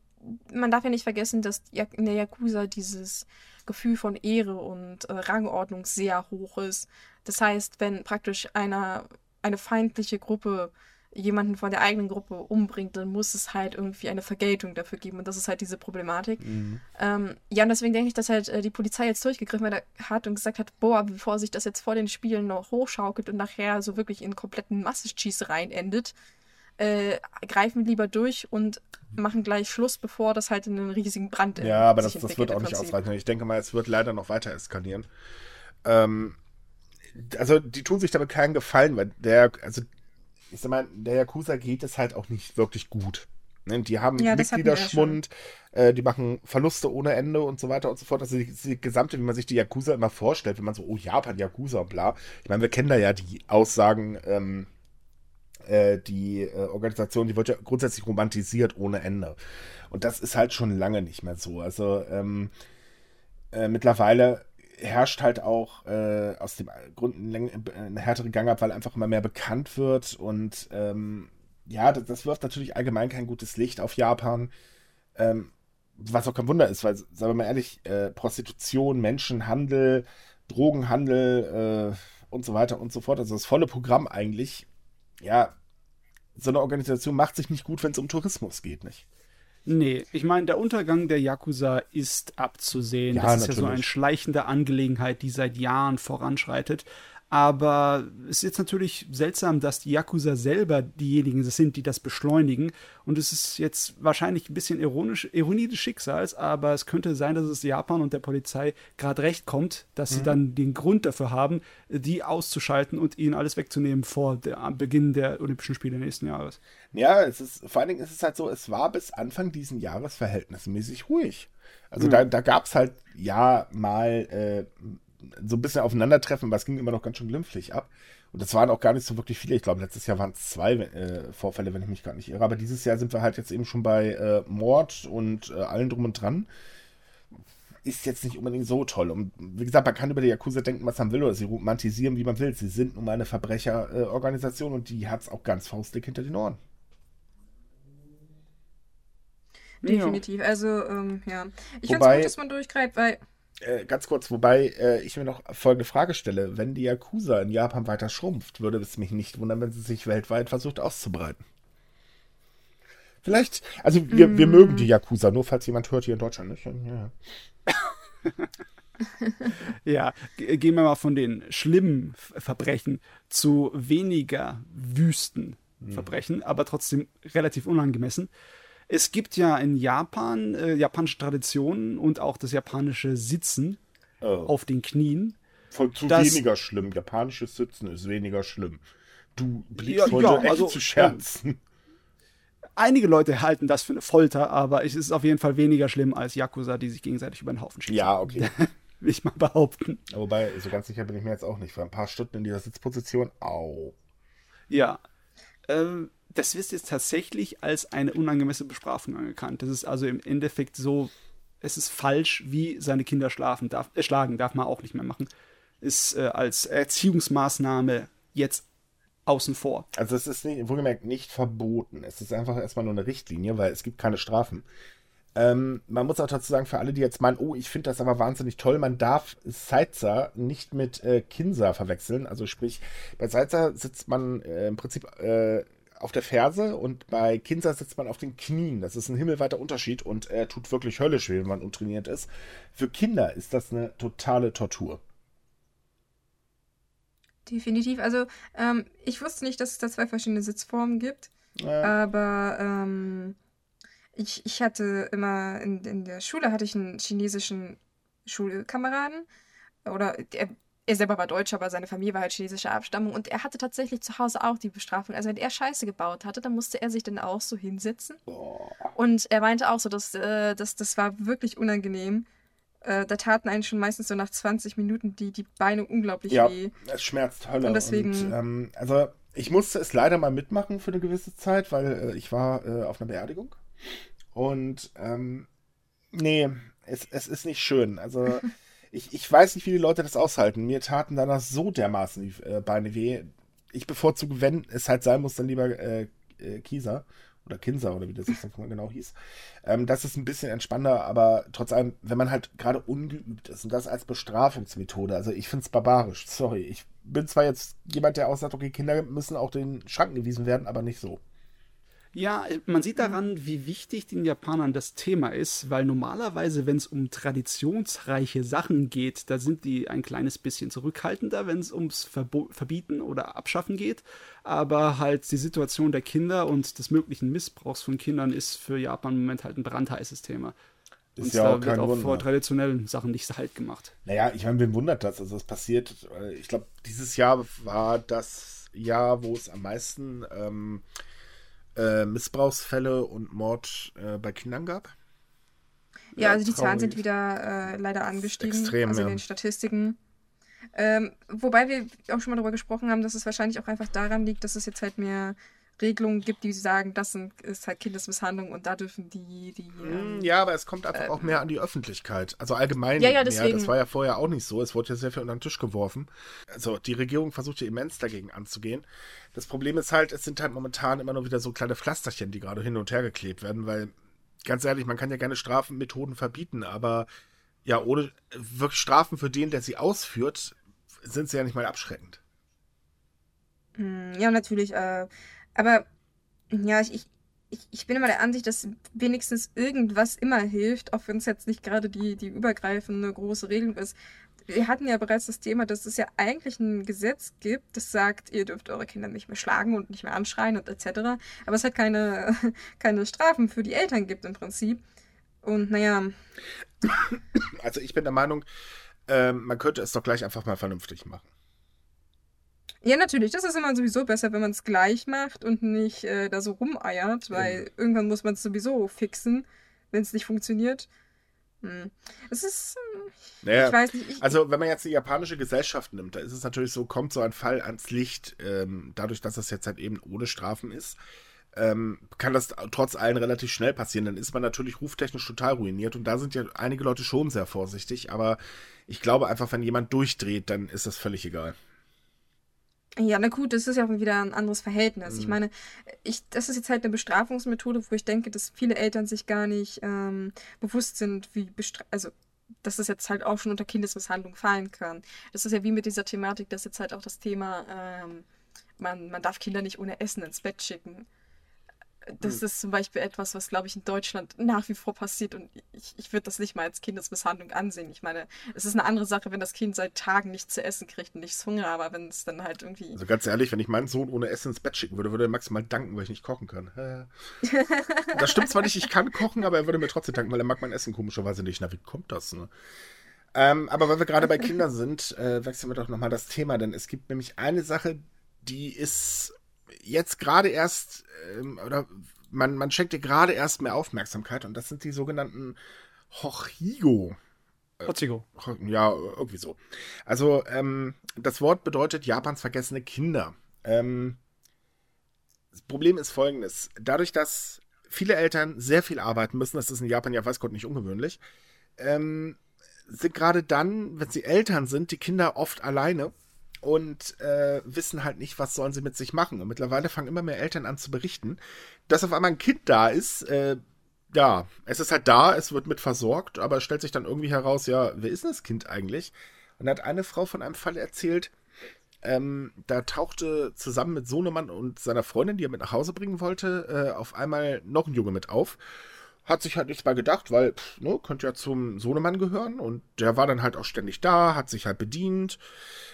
man darf ja nicht vergessen, dass in der Yakuza dieses Gefühl von Ehre und äh, Rangordnung sehr hoch ist. Das heißt, wenn praktisch einer, eine feindliche Gruppe jemanden von der eigenen Gruppe umbringt, dann muss es halt irgendwie eine Vergeltung dafür geben. Und das ist halt diese Problematik. Mhm. Ähm, ja, und deswegen denke ich, dass halt äh, die Polizei jetzt durchgegriffen hat und gesagt hat, boah, bevor sich das jetzt vor den Spielen noch hochschaukelt und nachher so wirklich in kompletten Massenschießereien endet, äh, greifen lieber durch und machen gleich Schluss, bevor das halt in einen riesigen Brand Ja, aber das, das wird auch nicht ausreichen. Ich denke mal, es wird leider noch weiter eskalieren. Ähm, also die tun sich damit keinen Gefallen, weil der, also ich sag mal, der Yakuza geht es halt auch nicht wirklich gut. Ne? Die haben ja, Mitgliederschwund, äh, die machen Verluste ohne Ende und so weiter und so fort. Also die, die, gesamte, wie man sich die Yakuza immer vorstellt, wenn man so, oh Japan, Yakuza und bla. Ich meine, wir kennen da ja die Aussagen, ähm, äh, die äh, Organisation, die wird ja grundsätzlich romantisiert ohne Ende. Und das ist halt schon lange nicht mehr so. Also ähm, äh, mittlerweile herrscht halt auch äh, aus dem Grund eine härtere Gangart, weil einfach immer mehr bekannt wird und ähm, ja, das, das, wirft natürlich allgemein kein gutes Licht auf Japan. Ähm, was auch kein Wunder ist, weil, sagen wir mal ehrlich, äh, Prostitution, Menschenhandel, Drogenhandel äh, und so weiter und so fort, also das volle Programm eigentlich, ja, so eine Organisation macht sich nicht gut, wenn es um Tourismus geht, nicht? Nee, ich meine, der Untergang der Yakuza ist abzusehen. Ja, das ist natürlich. ja so eine schleichende Angelegenheit, die seit Jahren voranschreitet. Aber es ist jetzt natürlich seltsam, dass die Yakuza selber diejenigen sind, die das beschleunigen. Und es ist jetzt wahrscheinlich ein bisschen ironisch, Ironie des Schicksals, aber es könnte sein, dass es Japan und der Polizei gerade recht kommt, dass mhm. sie dann den Grund dafür haben, die auszuschalten und ihnen alles wegzunehmen vor der, Beginn der Olympischen Spiele nächsten Jahres. Ja, es ist, vor allen Dingen ist es halt so, es war bis Anfang diesen Jahres verhältnismäßig ruhig. Also mhm. da, da gab es halt ja mal äh, so ein bisschen aufeinandertreffen, aber es ging immer noch ganz schön glimpflich ab. Und das waren auch gar nicht so wirklich viele. Ich glaube, letztes Jahr waren es zwei äh, Vorfälle, wenn ich mich gar nicht irre. Aber dieses Jahr sind wir halt jetzt eben schon bei äh, Mord und äh, allen drum und dran. Ist jetzt nicht unbedingt so toll. Und wie gesagt, man kann über die Yakuza denken, was man will, oder sie romantisieren, wie man will. Sie sind nun mal eine Verbrecherorganisation und die hat es auch ganz faustdick hinter den Ohren. Definitiv. Also, ähm, ja. Ich finde es gut, dass man durchgreift, weil äh, ganz kurz, wobei äh, ich mir noch folgende Frage stelle. Wenn die Yakuza in Japan weiter schrumpft, würde es mich nicht wundern, wenn sie sich weltweit versucht auszubreiten. Vielleicht, also wir, mm. wir mögen die Yakuza, nur falls jemand hört hier in Deutschland, nicht? Ja. ja, gehen wir mal von den schlimmen Verbrechen zu weniger wüsten hm. Verbrechen, mhm. aber trotzdem relativ unangemessen. Es gibt ja in Japan äh, japanische Traditionen und auch das japanische Sitzen oh. auf den Knien. Voll zu das, weniger schlimm. Japanisches Sitzen ist weniger schlimm. Du blickst ja, heute ja, echt also, zu scherzen. Einige Leute halten das für eine Folter, aber es ist auf jeden Fall weniger schlimm als Yakuza, die sich gegenseitig über den Haufen schießen. Ja, okay. Will ich mal behaupten. Wobei, so ganz sicher bin ich mir jetzt auch nicht. Für ein paar Stunden in dieser Sitzposition, au. Ja. Ähm, das wird jetzt tatsächlich als eine unangemessene Bestrafung anerkannt. Das ist also im Endeffekt so, es ist falsch, wie seine Kinder schlafen darf, äh, schlagen, darf man auch nicht mehr machen. Ist äh, als Erziehungsmaßnahme jetzt außen vor. Also es ist nicht, wohlgemerkt nicht verboten. Es ist einfach erstmal nur eine Richtlinie, weil es gibt keine Strafen. Ähm, man muss auch dazu sagen, für alle, die jetzt meinen, oh, ich finde das aber wahnsinnig toll, man darf Seizer nicht mit äh, Kinsa verwechseln. Also sprich, bei Seizer sitzt man äh, im Prinzip äh, auf der Ferse und bei Kinsa sitzt man auf den Knien. Das ist ein himmelweiter Unterschied und er tut wirklich höllisch weh, wenn man untrainiert ist. Für Kinder ist das eine totale Tortur. Definitiv. Also, ähm, ich wusste nicht, dass es da zwei verschiedene Sitzformen gibt. Ja. Aber ähm, ich, ich hatte immer in, in der Schule hatte ich einen chinesischen Schulkameraden. Oder der er selber war Deutscher, aber seine Familie war halt chinesischer Abstammung und er hatte tatsächlich zu Hause auch die Bestrafung. Also wenn er Scheiße gebaut hatte, dann musste er sich dann auch so hinsetzen. Und er meinte auch so, dass, äh, dass das war wirklich unangenehm. Äh, da taten einen schon meistens so nach 20 Minuten die, die Beine unglaublich ja, weh. Es schmerzt Hölle. Und deswegen. Und, ähm, also ich musste es leider mal mitmachen für eine gewisse Zeit, weil äh, ich war äh, auf einer Beerdigung. Und ähm, nee, es, es ist nicht schön. Also ich, ich weiß nicht, wie die Leute das aushalten. Mir taten danach so dermaßen die äh, Beine weh. Ich bevorzuge, wenn es halt sein muss, dann lieber äh, äh, Kieser oder Kinser oder wie das jetzt genau hieß. Ähm, das ist ein bisschen entspannter, aber trotz allem, wenn man halt gerade ungeübt ist und das als Bestrafungsmethode, also ich finde es barbarisch, sorry. Ich bin zwar jetzt jemand, der auch sagt, okay, Kinder müssen auch den Schranken gewiesen werden, aber nicht so. Ja, man sieht daran, wie wichtig den Japanern das Thema ist, weil normalerweise, wenn es um traditionsreiche Sachen geht, da sind die ein kleines bisschen zurückhaltender, wenn es ums Verbo Verbieten oder Abschaffen geht. Aber halt die Situation der Kinder und des möglichen Missbrauchs von Kindern ist für Japan im Moment halt ein brandheißes Thema. Ist und ja auch da wird auch Wunder. vor traditionellen Sachen nicht halt gemacht. Naja, ich meine, wem wundert das? Also es passiert, äh, ich glaube, dieses Jahr war das Jahr, wo es am meisten ähm, äh, Missbrauchsfälle und Mord äh, bei Kindern gab. Ja, ja also die Zahlen sind wieder äh, leider angestiegen. Extrem, also ja. in den Statistiken. Ähm, wobei wir auch schon mal darüber gesprochen haben, dass es wahrscheinlich auch einfach daran liegt, dass es jetzt halt mehr Regelungen gibt, die sagen, das ist halt Kindesmisshandlung und da dürfen die. die hm, ähm, ja, aber es kommt einfach ähm, auch mehr an die Öffentlichkeit. Also allgemein ja, ja, deswegen. mehr. Das war ja vorher auch nicht so. Es wurde ja sehr viel unter den Tisch geworfen. Also die Regierung versucht ja immens dagegen anzugehen. Das Problem ist halt, es sind halt momentan immer nur wieder so kleine Pflasterchen, die gerade hin und her geklebt werden, weil ganz ehrlich, man kann ja gerne Strafenmethoden verbieten, aber ja, ohne wirklich Strafen für den, der sie ausführt, sind sie ja nicht mal abschreckend. Hm, ja, natürlich. Äh, aber ja, ich, ich, ich bin immer der Ansicht, dass wenigstens irgendwas immer hilft, auch wenn es jetzt nicht gerade die, die übergreifende große Regelung ist. wir hatten ja bereits das Thema, dass es ja eigentlich ein Gesetz gibt, das sagt, ihr dürft eure Kinder nicht mehr schlagen und nicht mehr anschreien und etc. Aber es halt keine, keine Strafen für die Eltern gibt im Prinzip. Und naja. Also ich bin der Meinung, äh, man könnte es doch gleich einfach mal vernünftig machen. Ja, natürlich. Das ist immer sowieso besser, wenn man es gleich macht und nicht äh, da so rumeiert, weil ja. irgendwann muss man es sowieso fixen, wenn es nicht funktioniert. Hm. Es ist. Hm, naja, ich weiß nicht. Ich, also, wenn man jetzt die japanische Gesellschaft nimmt, da ist es natürlich so, kommt so ein Fall ans Licht, ähm, dadurch, dass das jetzt halt eben ohne Strafen ist. Ähm, kann das trotz allem relativ schnell passieren. Dann ist man natürlich ruftechnisch total ruiniert und da sind ja einige Leute schon sehr vorsichtig, aber ich glaube einfach, wenn jemand durchdreht, dann ist das völlig egal. Ja, na gut, das ist ja wieder ein anderes Verhältnis. Mhm. Ich meine, ich, das ist jetzt halt eine Bestrafungsmethode, wo ich denke, dass viele Eltern sich gar nicht ähm, bewusst sind, wie Bestra also dass das jetzt halt auch schon unter Kindesmisshandlung fallen kann. Das ist ja wie mit dieser Thematik, dass jetzt halt auch das Thema, ähm, man, man darf Kinder nicht ohne Essen ins Bett schicken das hm. ist zum Beispiel etwas, was, glaube ich, in Deutschland nach wie vor passiert und ich, ich würde das nicht mal als Kindesmisshandlung ansehen. Ich meine, es ist eine andere Sache, wenn das Kind seit Tagen nichts zu essen kriegt und nichts Hunger, aber wenn es dann halt irgendwie. Also ganz ehrlich, wenn ich meinen Sohn ohne Essen ins Bett schicken würde, würde er maximal danken, weil ich nicht kochen kann. das stimmt zwar nicht, ich kann kochen, aber er würde mir trotzdem danken, weil er mag mein Essen komischerweise nicht. Na, wie kommt das, ne? Ähm, aber weil wir gerade bei Kindern sind, äh, wechseln wir doch nochmal das Thema, denn es gibt nämlich eine Sache, die ist jetzt gerade erst, ähm, oder man, man schenkt dir gerade erst mehr Aufmerksamkeit und das sind die sogenannten Hochigo. Äh, Hochigo. Ja, irgendwie so. Also, ähm, das Wort bedeutet Japans vergessene Kinder. Ähm, das Problem ist folgendes. Dadurch, dass viele Eltern sehr viel arbeiten müssen, das ist in Japan ja weiß Gott nicht ungewöhnlich, ähm, sind gerade dann, wenn sie Eltern sind, die Kinder oft alleine und äh, wissen halt nicht, was sollen sie mit sich machen. Und mittlerweile fangen immer mehr Eltern an zu berichten, dass auf einmal ein Kind da ist. Äh, ja, es ist halt da, es wird mit versorgt, aber es stellt sich dann irgendwie heraus, ja, wer ist das Kind eigentlich? Und da hat eine Frau von einem Fall erzählt, ähm, da tauchte zusammen mit Sohnemann und seiner Freundin, die er mit nach Hause bringen wollte, äh, auf einmal noch ein Junge mit auf hat sich halt nichts mehr gedacht, weil, pff, ne, könnte ja zum Sohnemann gehören und der war dann halt auch ständig da, hat sich halt bedient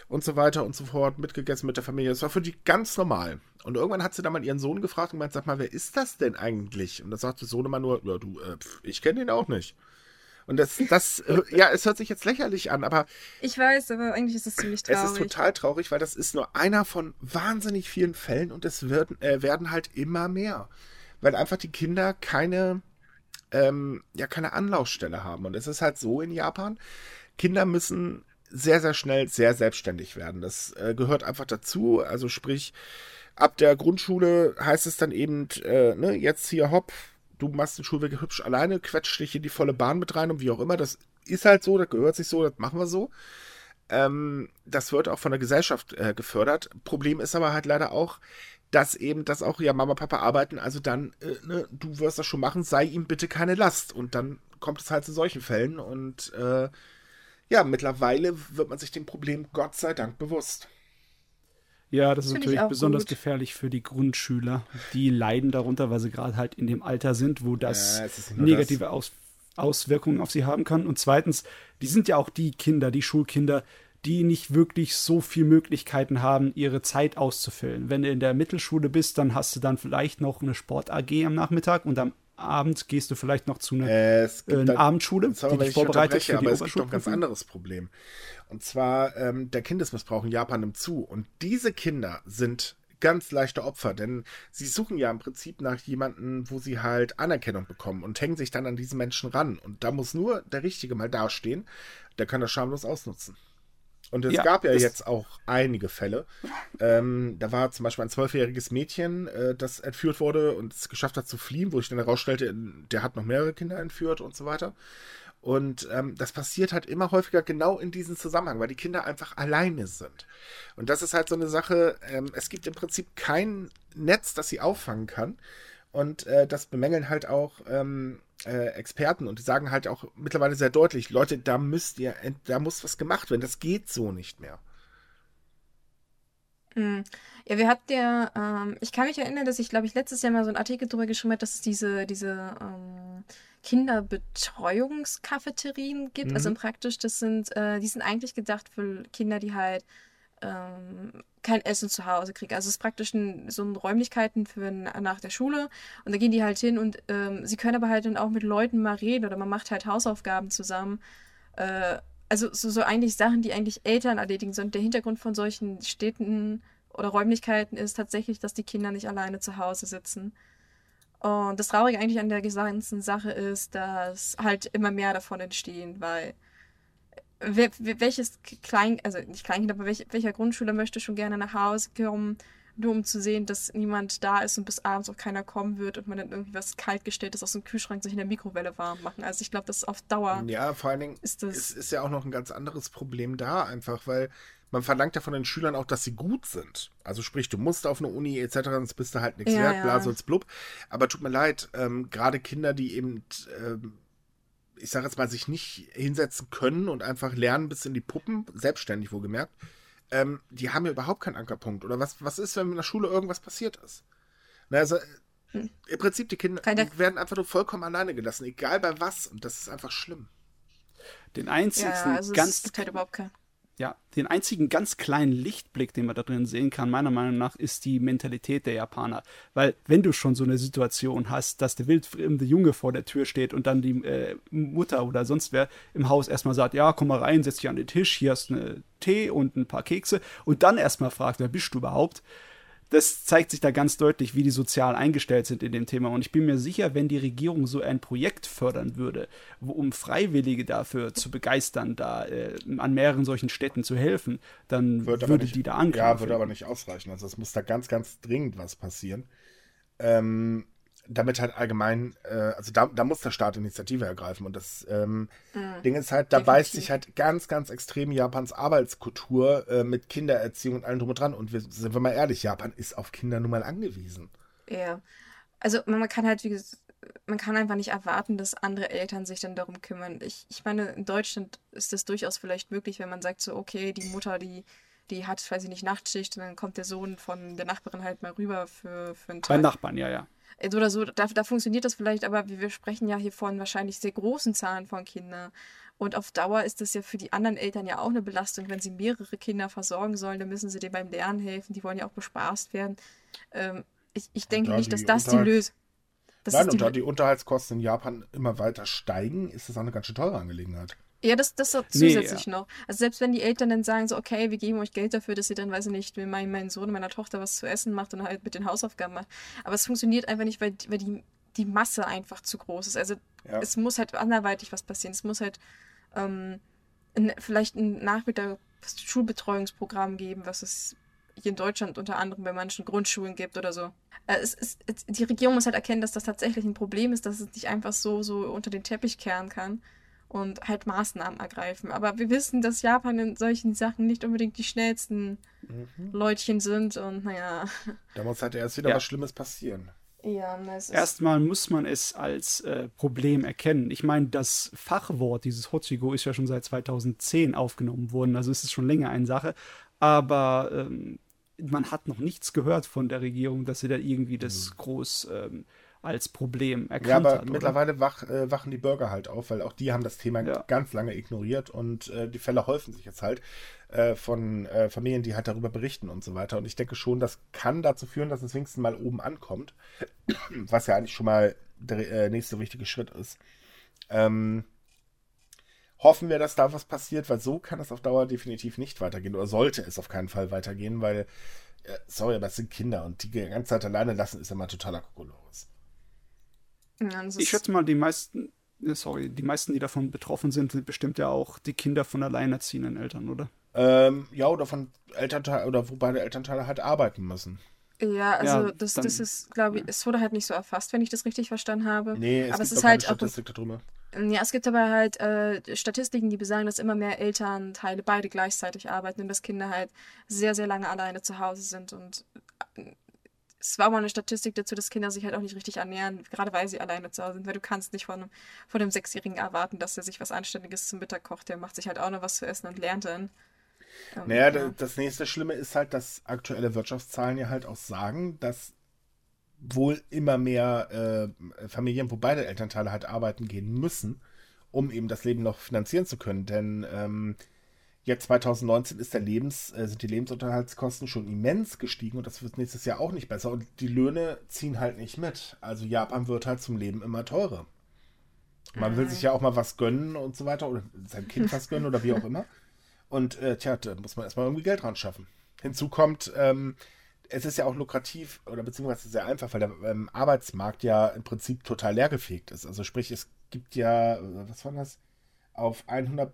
und so weiter und so fort, mitgegessen mit der Familie. Das war für die ganz normal. Und irgendwann hat sie dann mal ihren Sohn gefragt und meint, sag mal, wer ist das denn eigentlich? Und da sagte Sohnemann nur, ja, du, äh, pff, ich kenne den auch nicht. Und das, das, äh, ja, es hört sich jetzt lächerlich an, aber. Ich weiß, aber eigentlich ist es ziemlich traurig. Es ist total traurig, weil das ist nur einer von wahnsinnig vielen Fällen und es wird, äh, werden halt immer mehr. Weil einfach die Kinder keine ähm, ja keine Anlaufstelle haben. Und es ist halt so in Japan, Kinder müssen sehr, sehr schnell sehr selbstständig werden. Das äh, gehört einfach dazu. Also sprich, ab der Grundschule heißt es dann eben, äh, ne, jetzt hier hopp, du machst den Schulweg hübsch alleine, quetscht dich in die volle Bahn mit rein und wie auch immer. Das ist halt so, das gehört sich so, das machen wir so. Ähm, das wird auch von der Gesellschaft äh, gefördert. Problem ist aber halt leider auch, dass eben das auch, ja, Mama, Papa arbeiten, also dann, äh, ne, du wirst das schon machen, sei ihm bitte keine Last. Und dann kommt es halt zu solchen Fällen. Und äh, ja, mittlerweile wird man sich dem Problem Gott sei Dank bewusst. Ja, das, das ist natürlich besonders gut. gefährlich für die Grundschüler. Die leiden darunter, weil sie gerade halt in dem Alter sind, wo das ja, negative das. Aus Auswirkungen auf sie haben kann. Und zweitens, die sind ja auch die Kinder, die Schulkinder, die nicht wirklich so viel Möglichkeiten haben, ihre Zeit auszufüllen. Wenn du in der Mittelschule bist, dann hast du dann vielleicht noch eine Sport AG am Nachmittag und am Abend gehst du vielleicht noch zu einer äh, äh, Abendschule, die dich vorbereitet für die aber es gibt noch ein ganz anderes Problem. Und zwar ähm, der Kindesmissbrauch in Japan nimmt zu und diese Kinder sind ganz leichte Opfer, denn sie suchen ja im Prinzip nach jemandem, wo sie halt Anerkennung bekommen und hängen sich dann an diesen Menschen ran. Und da muss nur der Richtige mal dastehen, der kann das schamlos ausnutzen. Und es ja, gab ja jetzt auch einige Fälle. Ähm, da war zum Beispiel ein zwölfjähriges Mädchen, äh, das entführt wurde und es geschafft hat zu fliehen, wo ich dann herausstellte, der hat noch mehrere Kinder entführt und so weiter. Und ähm, das passiert halt immer häufiger genau in diesem Zusammenhang, weil die Kinder einfach alleine sind. Und das ist halt so eine Sache, ähm, es gibt im Prinzip kein Netz, das sie auffangen kann. Und äh, das bemängeln halt auch ähm, äh, Experten und die sagen halt auch mittlerweile sehr deutlich, Leute, da müsst ihr, da muss was gemacht werden. Das geht so nicht mehr. Hm. Ja, wir hatten ja, ähm, ich kann mich erinnern, dass ich, glaube ich, letztes Jahr mal so einen Artikel darüber geschrieben habe, dass es diese, diese ähm, Kinderbetreuungskafeterien gibt. Also Mhm. praktisch, das sind, äh, die sind eigentlich gedacht für Kinder, die halt ähm, kein Essen zu Hause kriegen. Also es ist praktisch ein, so ein Räumlichkeiten für nach der Schule und da gehen die halt hin und ähm, sie können aber halt dann auch mit Leuten mal reden oder man macht halt Hausaufgaben zusammen. Äh, also so, so eigentlich Sachen, die eigentlich Eltern erledigen sollen. Der Hintergrund von solchen Städten oder Räumlichkeiten ist tatsächlich, dass die Kinder nicht alleine zu Hause sitzen. Und das Traurige eigentlich an der ganzen Sache ist, dass halt immer mehr davon entstehen, weil welches Klein, also nicht Kleinkind, aber welch, welcher Grundschüler möchte schon gerne nach Hause kommen, nur um zu sehen, dass niemand da ist und bis abends auch keiner kommen wird und man dann irgendwie was kaltgestelltes aus dem Kühlschrank sich in der Mikrowelle warm machen. Also ich glaube, das ist auf Dauer Ja, vor allen Dingen ist das. ist ja auch noch ein ganz anderes Problem da, einfach weil man verlangt ja von den Schülern auch, dass sie gut sind. Also sprich, du musst auf eine Uni etc., sonst bist du halt nichts Ja, wert, ja. bla, sonst blub. Aber tut mir leid, ähm, gerade Kinder, die eben, ähm, ich sage jetzt mal, sich nicht hinsetzen können und einfach lernen bis in die Puppen, selbstständig wohlgemerkt, ähm, die haben ja überhaupt keinen Ankerpunkt. Oder was, was ist, wenn in der Schule irgendwas passiert ist? Na, also, Hm. im Prinzip, die Kinder die werden einfach nur vollkommen alleine gelassen, egal bei was. Und das ist einfach schlimm. Den einzigen ja, also es ganz gibt halt überhaupt kein. Ja, den einzigen ganz kleinen Lichtblick, den man da drin sehen kann, meiner Meinung nach, ist die Mentalität der Japaner. Weil wenn du schon so eine Situation hast, dass der wildfremde Junge vor der Tür steht und dann die äh, Mutter oder sonst wer im Haus erstmal sagt, ja, komm mal rein, setz dich an den Tisch, hier hast eine Tee und ein paar Kekse und dann erstmal fragt, wer bist du überhaupt? Das zeigt sich da ganz deutlich, wie die sozial eingestellt sind in dem Thema. Und ich bin mir sicher, wenn die Regierung so ein Projekt fördern würde, wo, um Freiwillige dafür zu begeistern, da äh, an mehreren solchen Städten zu helfen, dann würde nicht, die da Anklang Ja, würde aber nicht ausreichen. Also es muss da ganz, ganz dringend was passieren. Ähm, damit halt allgemein, äh, also da, da muss der Staat Initiative ergreifen. Und das ähm, Mhm. Ding ist halt, da beißt Definitiv. sich halt ganz, ganz extrem Japans Arbeitskultur äh, mit Kindererziehung und allem drum und dran. Und wir, sind wir mal ehrlich, Japan ist auf Kinder nun mal angewiesen. Ja. Also man kann halt, wie gesagt, man kann einfach nicht erwarten, dass andere Eltern sich dann darum kümmern. Ich, ich meine, in Deutschland ist das durchaus vielleicht möglich, wenn man sagt so, okay, die Mutter, die, die hat, weiß ich nicht, Nachtschicht und dann kommt der Sohn von der Nachbarin halt mal rüber für, für einen Bei Tag. Nachbarn, ja, ja. Äh, Oder so, da, da funktioniert das vielleicht, aber wir, sprechen ja hier von wahrscheinlich sehr großen Zahlen von Kindern. Und auf Dauer ist das ja für die anderen Eltern ja auch eine Belastung. Wenn sie mehrere Kinder versorgen sollen, dann müssen sie denen beim Lernen helfen. Die wollen ja auch bespaßt werden. Ähm, ich, ich denke da nicht, dass das die Lösung das Nein, ist und da die Unterhaltskosten in Japan immer weiter steigen, ist das auch eine ganz schön teure Angelegenheit. Ja, das, das so Nee, zusätzlich noch. Also selbst wenn die Eltern dann sagen so, okay, wir geben euch Geld dafür, dass ihr dann, weiß ich nicht, mit mein, Sohn, meiner Tochter was zu essen macht und halt mit den Hausaufgaben macht. Aber es funktioniert einfach nicht, weil, weil die, die Masse einfach zu groß ist. Also Ja. es muss halt anderweitig was passieren. Es muss halt ähm, ein, vielleicht ein Nachmittag-Schulbetreuungsprogramm geben, was es hier in Deutschland unter anderem bei manchen Grundschulen gibt oder so. Äh, es, es, die Regierung muss halt erkennen, dass das tatsächlich ein Problem ist, dass es nicht einfach so, so unter den Teppich kehren kann und halt Maßnahmen ergreifen. Aber wir wissen, dass Japan in solchen Sachen nicht unbedingt die schnellsten Mhm. Leutchen sind und naja. Da muss halt erst wieder Ja. was Schlimmes passieren. Ja. Erstmal muss man es als äh, Problem erkennen. Ich meine, das Fachwort dieses Hochigo ist ja schon seit 2010 aufgenommen worden, also ist es schon länger eine Sache. Aber ähm, man hat noch nichts gehört von der Regierung, dass sie da irgendwie das groß ähm, als Problem erkannt Ja, aber hat. oder? mittlerweile wach, äh, wachen die Bürger halt auf, weil auch die haben das Thema Ja. ganz lange ignoriert und äh, die Fälle häufen sich jetzt halt äh, von äh, Familien, die halt darüber berichten und so weiter. Und ich denke schon, das kann dazu führen, dass es wenigstens mal oben ankommt, was ja eigentlich schon mal der äh, nächste richtige Schritt ist. Ähm, hoffen wir, dass da was passiert, weil so kann es auf Dauer definitiv nicht weitergehen oder sollte es auf keinen Fall weitergehen, weil, äh, sorry, aber es sind Kinder und die die ganze Zeit alleine lassen ist immer totaler Kokolores. Ja, Ich schätze mal, die meisten, äh, sorry, die meisten, die davon betroffen sind, sind bestimmt ja auch die Kinder von alleinerziehenden Eltern, oder? Ähm, ja, oder von Elternteil oder wo beide Elternteile halt arbeiten müssen. ja, also Ja, das, dann- das ist, glaube ich, es wurde halt nicht so erfasst, wenn ich das richtig verstanden habe. Nee, es aber gibt es ist halt auch Statistik darüber. Ja, es gibt aber halt äh, Statistiken, die besagen, dass immer mehr Elternteile beide gleichzeitig arbeiten und dass Kinder halt sehr, sehr lange alleine zu Hause sind. Und es war mal eine Statistik dazu, dass Kinder sich halt auch nicht richtig ernähren, gerade weil sie alleine zu Hause sind, weil du kannst nicht von einem, von einem Sechsjährigen erwarten, dass er sich was Anständiges zum Mittag kocht. Der macht sich halt auch noch was zu essen und lernt dann. Ähm, Naja, ja. da- das nächste Schlimme ist halt, dass aktuelle Wirtschaftszahlen ja halt auch sagen, dass wohl immer mehr äh, Familien, wo beide Elternteile halt arbeiten gehen müssen, um eben das Leben noch finanzieren zu können. Denn ähm, jetzt 2019 ist der Lebens, äh, sind die Lebensunterhaltskosten schon immens gestiegen und das wird nächstes Jahr auch nicht besser. Und die Löhne ziehen halt nicht mit. Also Japan wird halt zum Leben immer teurer. Man will sich ja auch mal was gönnen und so weiter oder sein Kind was gönnen oder wie auch immer. Und äh, tja, da muss man erstmal irgendwie Geld ran schaffen. Hinzu kommt, ähm, es ist ja auch lukrativ oder beziehungsweise sehr einfach, weil der ähm, Arbeitsmarkt ja im Prinzip total leergefegt ist. Also sprich, es gibt ja, äh, was war das? Auf 100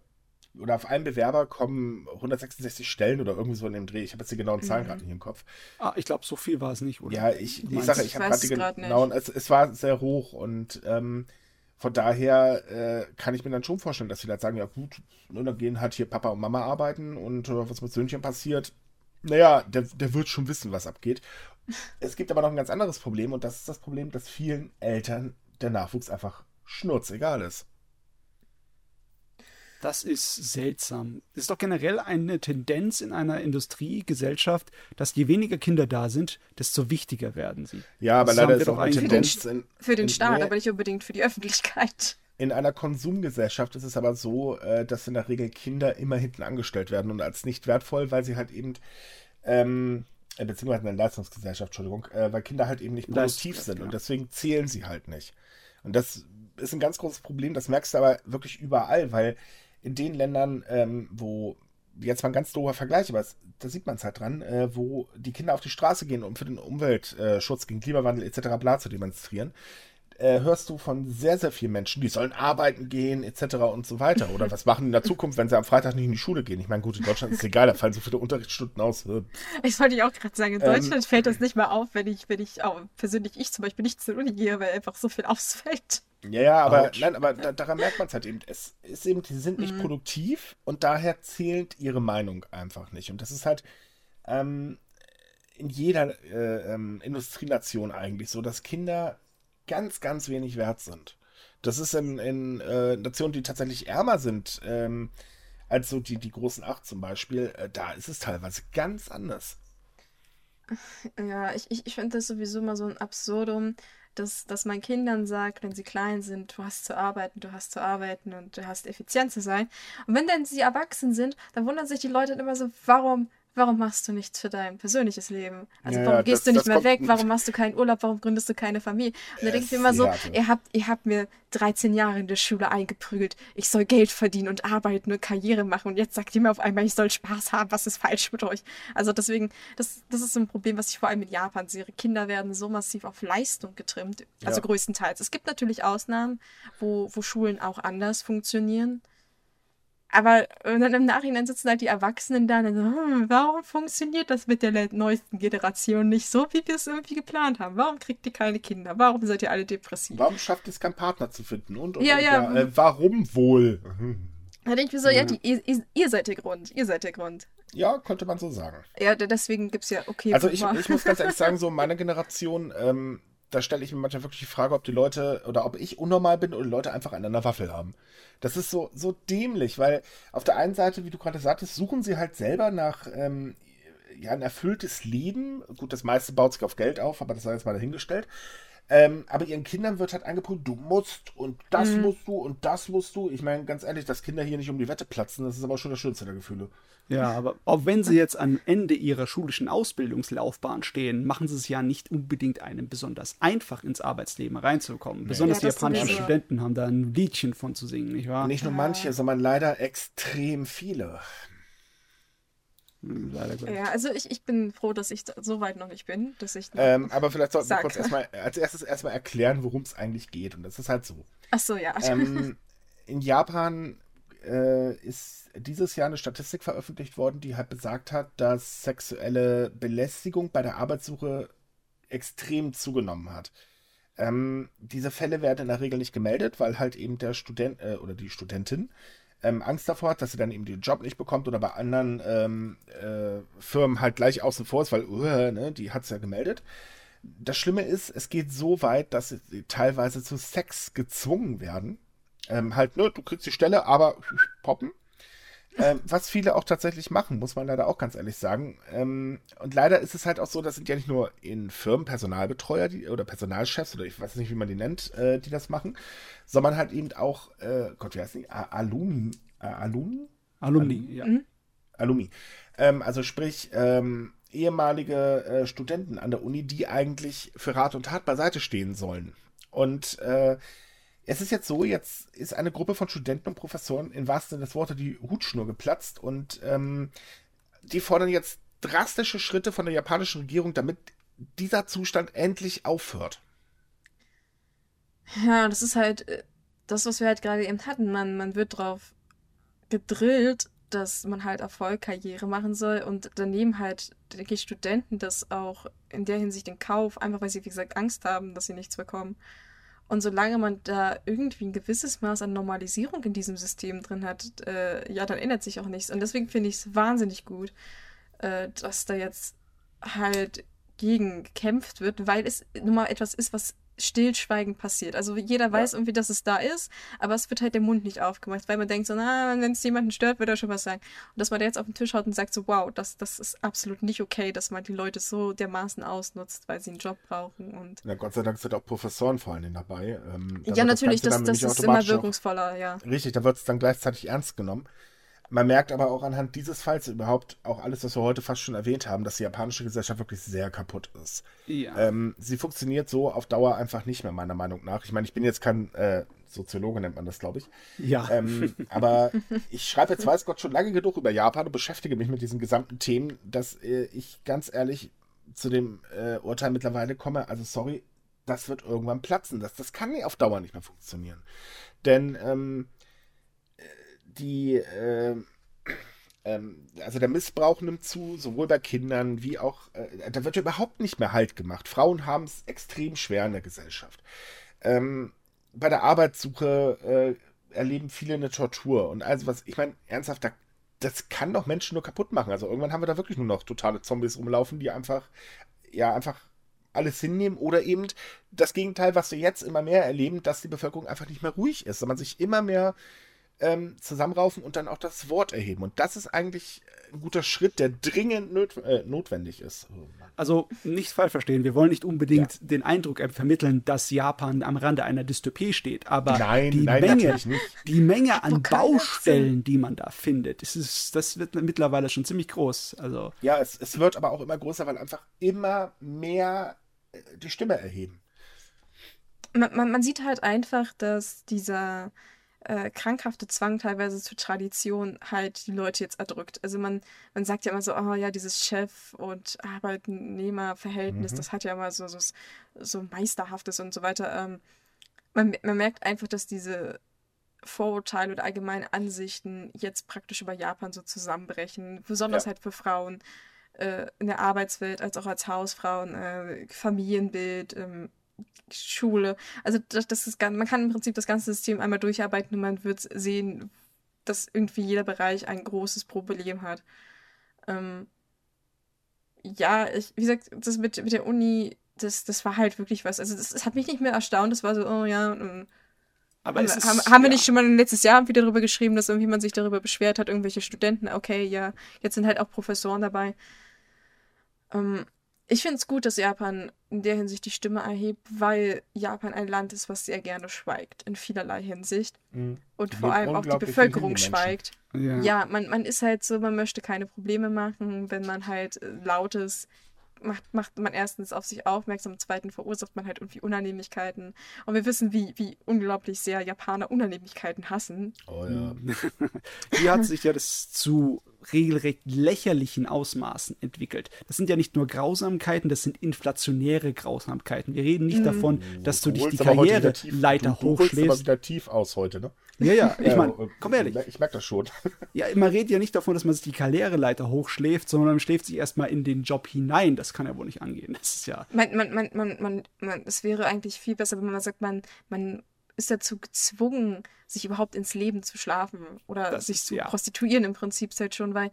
oder auf einen Bewerber kommen 166 Stellen oder irgendwie so in dem Dreh. Ich habe jetzt die genauen Zahlen mhm. gerade nicht im Kopf. Ah, ich glaube, so viel war es nicht, oder? Ja, ich, ich sage, ich habe gerade die genauen, es, es war sehr hoch und ähm, von daher äh, kann ich mir dann schon vorstellen, dass sie dann sagen, ja gut, ne, dann gehen halt hier Papa und Mama arbeiten und äh, was mit Söhnchen passiert, naja, der, der wird schon wissen, was abgeht. Es gibt aber noch ein ganz anderes Problem und das ist das Problem, dass vielen Eltern der Nachwuchs einfach schnurzegal ist. Das ist seltsam. Es ist doch generell eine Tendenz in einer Industriegesellschaft, dass je weniger Kinder da sind, desto wichtiger werden sie. Ja, aber das leider ist auch eine Tendenz. Für den, für den Staat, aber nicht unbedingt für die Öffentlichkeit. In einer Konsumgesellschaft ist es aber so, äh, dass in der Regel Kinder immer hinten angestellt werden und als nicht wertvoll, weil sie halt eben, ähm, äh, beziehungsweise in der Leistungsgesellschaft, Entschuldigung, äh, weil Kinder halt eben nicht produktiv sind und deswegen zählen sie halt nicht. Und das ist ein ganz großes Problem, das merkst du aber wirklich überall, weil in den Ländern, ähm, wo jetzt mal ein ganz doofer Vergleich, aber es, da sieht man es halt dran, äh, wo die Kinder auf die Straße gehen, um für den Umweltschutz, gegen Klimawandel etc. bla zu demonstrieren, äh, hörst du von sehr, sehr vielen Menschen, die sollen arbeiten gehen, etc. und so weiter. Oder was machen in der Zukunft, wenn sie am Freitag nicht in die Schule gehen? Ich meine, gut, in Deutschland ist es egal, da fallen so viele Unterrichtsstunden aus. Ich wollte ich auch gerade sagen, in Deutschland ähm, fällt das nicht mal auf, wenn ich, wenn ich auch persönlich ich zum Beispiel nicht zur Uni gehe, weil einfach so viel ausfällt. Ja, ja, aber Ouch. nein, aber da, daran merkt man es halt eben. Es ist eben, die sind nicht mhm. produktiv und daher zählt ihre Meinung einfach nicht. Und das ist halt ähm, in jeder äh, ähm, Industrienation eigentlich so, dass Kinder ganz, ganz wenig wert sind. Das ist in, in äh, Nationen, die tatsächlich ärmer sind, ähm, als so die, die großen acht zum Beispiel, äh, da ist es teilweise ganz anders. Ja, ich, ich, ich finde das sowieso immer so ein Absurdum, dass, dass man Kindern sagt, wenn sie klein sind, du hast zu arbeiten, du hast zu arbeiten und du hast effizient zu sein. Und wenn dann sie erwachsen sind, dann wundern sich die Leute immer so, warum warum machst du nichts für dein persönliches Leben? Also ja, warum gehst das, du nicht mehr weg? Warum machst du keinen Urlaub? Warum gründest du keine Familie? Und da denke ich mir immer so, ihr habt, ihr habt mir 13 Jahre in der Schule eingeprügelt, ich soll Geld verdienen und arbeiten und Karriere machen und jetzt sagt ihr mir auf einmal, ich soll Spaß haben. Was ist falsch mit euch? Also deswegen, das, das ist so ein Problem, was ich vor allem in Japan sehe. Kinder werden so massiv auf Leistung getrimmt, also ja. größtenteils. Es gibt natürlich Ausnahmen, wo, wo Schulen auch anders funktionieren. Aber dann im Nachhinein sitzen halt die Erwachsenen da und dann so, hm, warum funktioniert das mit der neuesten Generation nicht so, wie wir es irgendwie geplant haben? Warum kriegt ihr keine Kinder? Warum seid ihr alle depressiv? Warum schafft es keinen Partner zu finden? Und, und ja, und, ja. ja äh, warum wohl? Da denke ich mir so, ja, die, ihr, ihr, seid der Grund. Ihr seid der Grund. Ja, könnte man so sagen. Ja, deswegen gibt es ja, okay. Also ich, ich, muss ganz ehrlich sagen, so meine Generation, ähm, da stelle ich mir manchmal wirklich die Frage, ob die Leute oder ob ich unnormal bin oder die Leute einfach an der Waffel haben. Das ist so, so dämlich, weil auf der einen Seite, wie du gerade sagtest, suchen sie halt selber nach ähm, ja, ein erfülltes Leben. Gut, das meiste baut sich auf Geld auf, aber das sei jetzt mal dahingestellt. Ähm, aber ihren Kindern wird halt angeboten, du musst und das mhm. musst du und das musst du. Ich meine, ganz ehrlich, dass Kinder hier nicht um die Wette platzen, das ist aber schon das schönste der Gefühle. Ja, aber auch wenn sie jetzt am Ende ihrer schulischen Ausbildungslaufbahn stehen, machen sie es ja nicht unbedingt einem besonders einfach ins Arbeitsleben reinzukommen. Nee. Besonders ja, die japanischen Studenten haben da ein Liedchen von zu singen, nicht wahr? Nicht nur manche, sondern leider extrem viele. Hm, ja, also ich, ich bin froh, dass ich so weit noch nicht bin, dass ich. Ähm, aber vielleicht sollten wir kurz erstmal als erstes erstmal erklären, worum es eigentlich geht. Und das ist halt so. Ach so, ja. Ähm, in Japan äh, ist dieses Jahr eine Statistik veröffentlicht worden, die halt besagt hat, dass sexuelle Belästigung bei der Arbeitssuche extrem zugenommen hat. Ähm, diese Fälle werden in der Regel nicht gemeldet, weil halt eben der Student äh, oder die Studentin ähm, Angst davor hat, dass sie dann eben den Job nicht bekommt oder bei anderen ähm, äh, Firmen halt gleich außen vor ist, weil uh, ne, die hat es ja gemeldet. Das Schlimme ist, es geht so weit, dass sie teilweise zu Sex gezwungen werden ähm, halt, ne, du kriegst die Stelle, aber poppen. Ähm, was viele auch tatsächlich machen, muss man leider auch ganz ehrlich sagen. Ähm, und leider ist es halt auch so, das sind ja nicht nur in Firmen Personalbetreuer die, oder Personalchefs oder ich weiß nicht, wie man die nennt, äh, die das machen, sondern halt eben auch, äh, Gott, wie heißt die? Alumni. Alumni? Alumni, ja. Mhm. Alumni. Ähm, also sprich, ähm, ehemalige äh, Studenten an der Uni, die eigentlich für Rat und Tat beiseite stehen sollen. Und äh, es ist jetzt so, jetzt ist eine Gruppe von Studenten und Professoren im wahrsten Sinne des Wortes die Hutschnur geplatzt und ähm, die fordern jetzt drastische Schritte von der japanischen Regierung, damit dieser Zustand endlich aufhört. Ja, das ist halt äh, das, was wir halt gerade eben hatten. Man, man wird drauf gedrillt, dass man halt Erfolg, Karriere machen soll und daneben halt, denke ich, Studenten das auch in der Hinsicht in Kauf, einfach weil sie, wie gesagt, Angst haben, dass sie nichts bekommen. Und solange man da irgendwie ein gewisses Maß an Normalisierung in diesem System drin hat, äh, ja, dann ändert sich auch nichts. Und deswegen finde ich es wahnsinnig gut, äh, dass da jetzt halt gegen gekämpft wird, weil es nun mal etwas ist, was stillschweigend passiert. Also jeder weiß ja. irgendwie, dass es da ist, aber es wird halt der Mund nicht aufgemacht, weil man denkt so, na, wenn es jemanden stört, wird er schon was sagen. Und dass man da jetzt auf den Tisch haut und sagt so, wow, das, das ist absolut nicht okay, dass man die Leute so dermaßen ausnutzt, weil sie einen Job brauchen. Und ja, Gott sei Dank sind auch Professoren vor allen Dingen dabei. Ähm, ja, natürlich, das, das, das ist immer wirkungsvoller, ja. Richtig, da wird es dann gleichzeitig ernst genommen. Man merkt aber auch anhand dieses Falls überhaupt auch alles, was wir heute fast schon erwähnt haben, dass die japanische Gesellschaft wirklich sehr kaputt ist. Ja. Ähm, sie funktioniert so auf Dauer einfach nicht mehr, meiner Meinung nach. Ich meine, ich bin jetzt kein äh, Soziologe, nennt man das, glaube ich. Ja. Ähm, aber ich schreibe jetzt, weiß Gott, schon lange genug über Japan und beschäftige mich mit diesen gesamten Themen, dass äh, ich ganz ehrlich zu dem äh, Urteil mittlerweile komme. Also, sorry, das wird irgendwann platzen. Das, das kann auf Dauer nicht mehr funktionieren. Denn, ähm, die, äh, ähm, also der Missbrauch nimmt zu, sowohl bei Kindern wie auch, äh, da wird ja überhaupt nicht mehr Halt gemacht. Frauen haben es extrem schwer in der Gesellschaft. Ähm, bei der Arbeitssuche äh, erleben viele eine Tortur. Und also was, ich meine, ernsthaft, da, das kann doch Menschen nur kaputt machen. Also irgendwann haben wir da wirklich nur noch totale Zombies rumlaufen, die einfach, ja, einfach alles hinnehmen oder eben das Gegenteil, was wir jetzt immer mehr erleben, dass die Bevölkerung einfach nicht mehr ruhig ist, sondern sich immer mehr ähm, zusammenraufen und dann auch das Wort erheben. Und das ist eigentlich ein guter Schritt, der dringend not äh, notwendig ist. Also nicht falsch verstehen, wir wollen nicht unbedingt ja. den Eindruck vermitteln, dass Japan am Rande einer Dystopie steht, aber nein, die, nein, Menge, die Menge an Baustellen, die man da findet, das, ist, das wird mittlerweile schon ziemlich groß. Also ja, es, es wird aber auch immer größer, weil einfach immer mehr äh, die Stimme erheben. Man, man, man sieht halt einfach, dass dieser äh, krankhafte Zwang teilweise zur Tradition halt die Leute jetzt erdrückt. Also man, man sagt ja immer so, oh ja, dieses Chef- und Arbeitnehmerverhältnis, mhm. das hat ja immer so, so, so Meisterhaftes und so weiter. Ähm, man, man merkt einfach, dass diese Vorurteile oder allgemeine Ansichten jetzt praktisch über Japan so zusammenbrechen, besonders ja. halt für Frauen äh, in der Arbeitswelt als auch als Hausfrauen, äh, Familienbild, ähm, Schule. Also das, das ist ganz, man kann im Prinzip das ganze System einmal durcharbeiten und man wird sehen, dass irgendwie jeder Bereich ein großes Problem hat. Ähm, ja, ich, wie gesagt, das mit, mit der Uni, das, das war halt wirklich was. Also das, das hat mich nicht mehr erstaunt. Das war so, oh ja, ähm, aber haben, ist, haben, haben wir nicht schon mal letztes Jahr wieder darüber geschrieben, dass irgendwie man sich darüber beschwert hat, irgendwelche Studenten, okay, ja, jetzt sind halt auch Professoren dabei. Ähm, ich finde es gut, dass Japan in der Hinsicht die Stimme erhebt, weil Japan ein Land ist, was sehr gerne schweigt, in vielerlei Hinsicht. Mhm. Und vor allem auch die Bevölkerung schweigt. Ja, ja man, man ist halt so, man möchte keine Probleme machen, wenn man halt äh, lautes macht, macht man erstens auf sich aufmerksam, zweitens verursacht man halt irgendwie Unannehmlichkeiten. Und wir wissen, wie, wie unglaublich sehr Japaner Unannehmlichkeiten hassen. Oh ja. Hier hat sich ja das zu regelrecht lächerlichen Ausmaßen entwickelt. Das sind ja nicht nur Grausamkeiten, das sind inflationäre Grausamkeiten. Wir reden nicht mhm. davon, dass du, du dich die Karriereleiter hochschläfst. Du, du aber wieder tief aus heute, ne? Ja, ja, ich meine, komm ehrlich. Ich merke das schon. Ja, man redet ja nicht davon, dass man sich die Karriereleiter hochschläft, sondern man schläft sich erstmal in den Job hinein. Das kann ja wohl nicht angehen. Das ist ja. Man, man, man, man, man, man, es wäre eigentlich viel besser, wenn man sagt, man, man ist dazu gezwungen, sich überhaupt ins Leben zu schlafen oder das sich zu ja. prostituieren im Prinzip halt schon, weil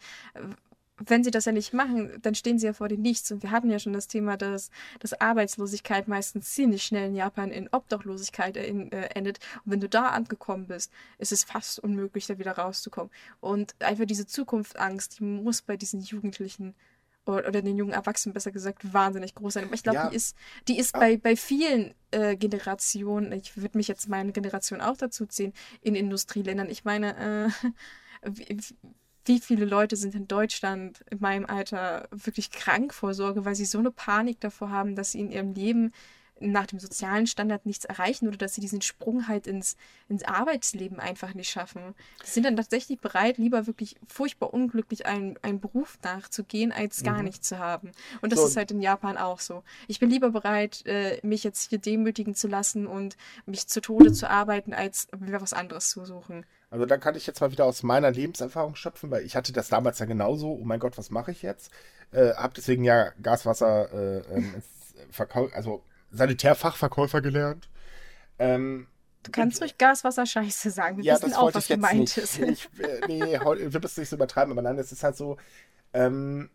wenn sie das ja nicht machen, dann stehen sie ja vor dem Nichts. Und wir hatten ja schon das Thema, dass, dass Arbeitslosigkeit meistens ziemlich schnell in Japan in Obdachlosigkeit äh, in, äh, endet. Und wenn du da angekommen bist, ist es fast unmöglich, da wieder rauszukommen. Und einfach diese Zukunftsangst, die muss bei diesen Jugendlichen oder, den jungen Erwachsenen besser gesagt wahnsinnig groß sein. Aber ich glaube, ja. die ist, die ist bei, bei vielen äh, Generationen, ich würde mich jetzt meine Generation auch dazu ziehen, in Industrieländern. Ich meine, äh, wie, wie viele Leute sind in Deutschland in meinem Alter wirklich krank vor Sorge, weil sie so eine Panik davor haben, dass sie in ihrem Leben nach dem sozialen Standard nichts erreichen oder dass sie diesen Sprung halt ins, ins Arbeitsleben einfach nicht schaffen. Die sind dann tatsächlich bereit, lieber wirklich furchtbar unglücklich einen, einen Beruf nachzugehen, als gar mhm. nichts zu haben. Und das so. ist halt in Japan auch so. Ich bin lieber bereit, äh, mich jetzt hier demütigen zu lassen und mich zu Tode zu arbeiten, als mir was anderes zu suchen. Also da kann ich jetzt mal wieder aus meiner Lebenserfahrung schöpfen, weil ich hatte das damals ja genauso. Oh mein Gott, was mache ich jetzt? Äh, hab deswegen ja Gaswasser, äh, ähm, Verkauf, also Sanitärfachverkäufer gelernt. Ähm, du kannst ruhig Gaswasser Scheiße sagen. Wir ja, wissen auch, was gemeint ist. Ich, äh, nee, wir müssen nicht so übertreiben, aber nein, es ist halt so, ähm,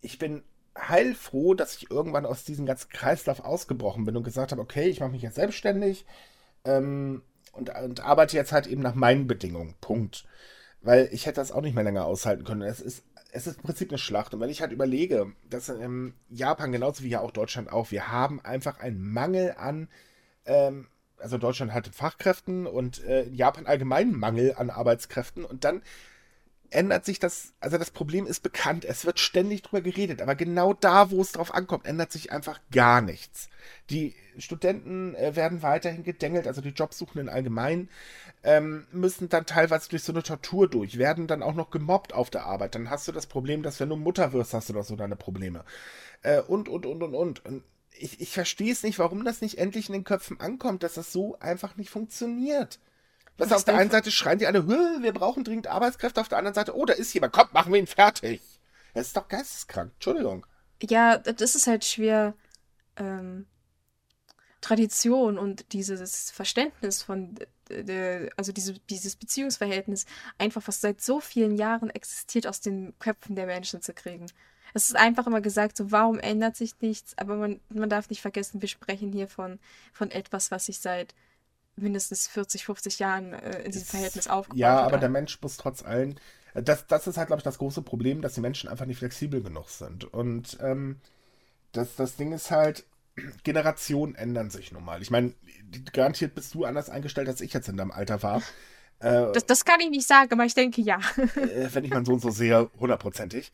ich bin heilfroh, dass ich irgendwann aus diesem ganzen Kreislauf ausgebrochen bin und gesagt habe, okay, ich mache mich jetzt selbstständig ähm, und, und arbeite jetzt halt eben nach meinen Bedingungen. Punkt. Weil ich hätte das auch nicht mehr länger aushalten können. Es ist es ist im Prinzip eine Schlacht. Und wenn ich halt überlege, dass in Japan genauso wie ja auch Deutschland auch, wir haben einfach einen Mangel an, ähm, also Deutschland hat Fachkräften und äh, Japan allgemein Mangel an Arbeitskräften. Und dann ändert sich das, also das Problem ist bekannt, es wird ständig drüber geredet, aber genau da, wo es drauf ankommt, ändert sich einfach gar nichts. Die Studenten äh, werden weiterhin gedengelt, also die Jobsuchenden allgemein ähm, müssen dann teilweise durch so eine Tortur durch, werden dann auch noch gemobbt auf der Arbeit. Dann hast du das Problem, dass wenn du Mutter wirst, hast du doch so deine Probleme. Äh, und, und, und, und, und. und ich, ich verstehe es nicht, warum das nicht endlich in den Köpfen ankommt, dass das so einfach nicht funktioniert. Was auf der einen Seite schreien die alle, wir brauchen dringend Arbeitskräfte, auf der anderen Seite, oh, da ist jemand, komm, machen wir ihn fertig. Das ist doch geisteskrank, Entschuldigung. Ja, das ist halt schwer. Ähm, Tradition und dieses Verständnis von, also diese, dieses Beziehungsverhältnis einfach, was seit so vielen Jahren existiert, aus den Köpfen der Menschen zu kriegen. Es ist einfach immer gesagt, so warum ändert sich nichts, aber man, man darf nicht vergessen, wir sprechen hier von, von etwas, was sich seit mindestens 40, 50 Jahren äh, in diesem Verhältnis aufgebaut. Ja, aber der Mensch muss trotz allem, äh, das, das ist halt, glaube ich, das große Problem, dass die Menschen einfach nicht flexibel genug sind. Und ähm, das, das Ding ist halt, Generationen ändern sich nun mal. Ich meine, garantiert bist du anders eingestellt, als ich jetzt in deinem Alter war. Äh, das, das, kann ich nicht sagen, aber ich denke ja. äh, wenn ich meinen Sohn so sehe, hundertprozentig.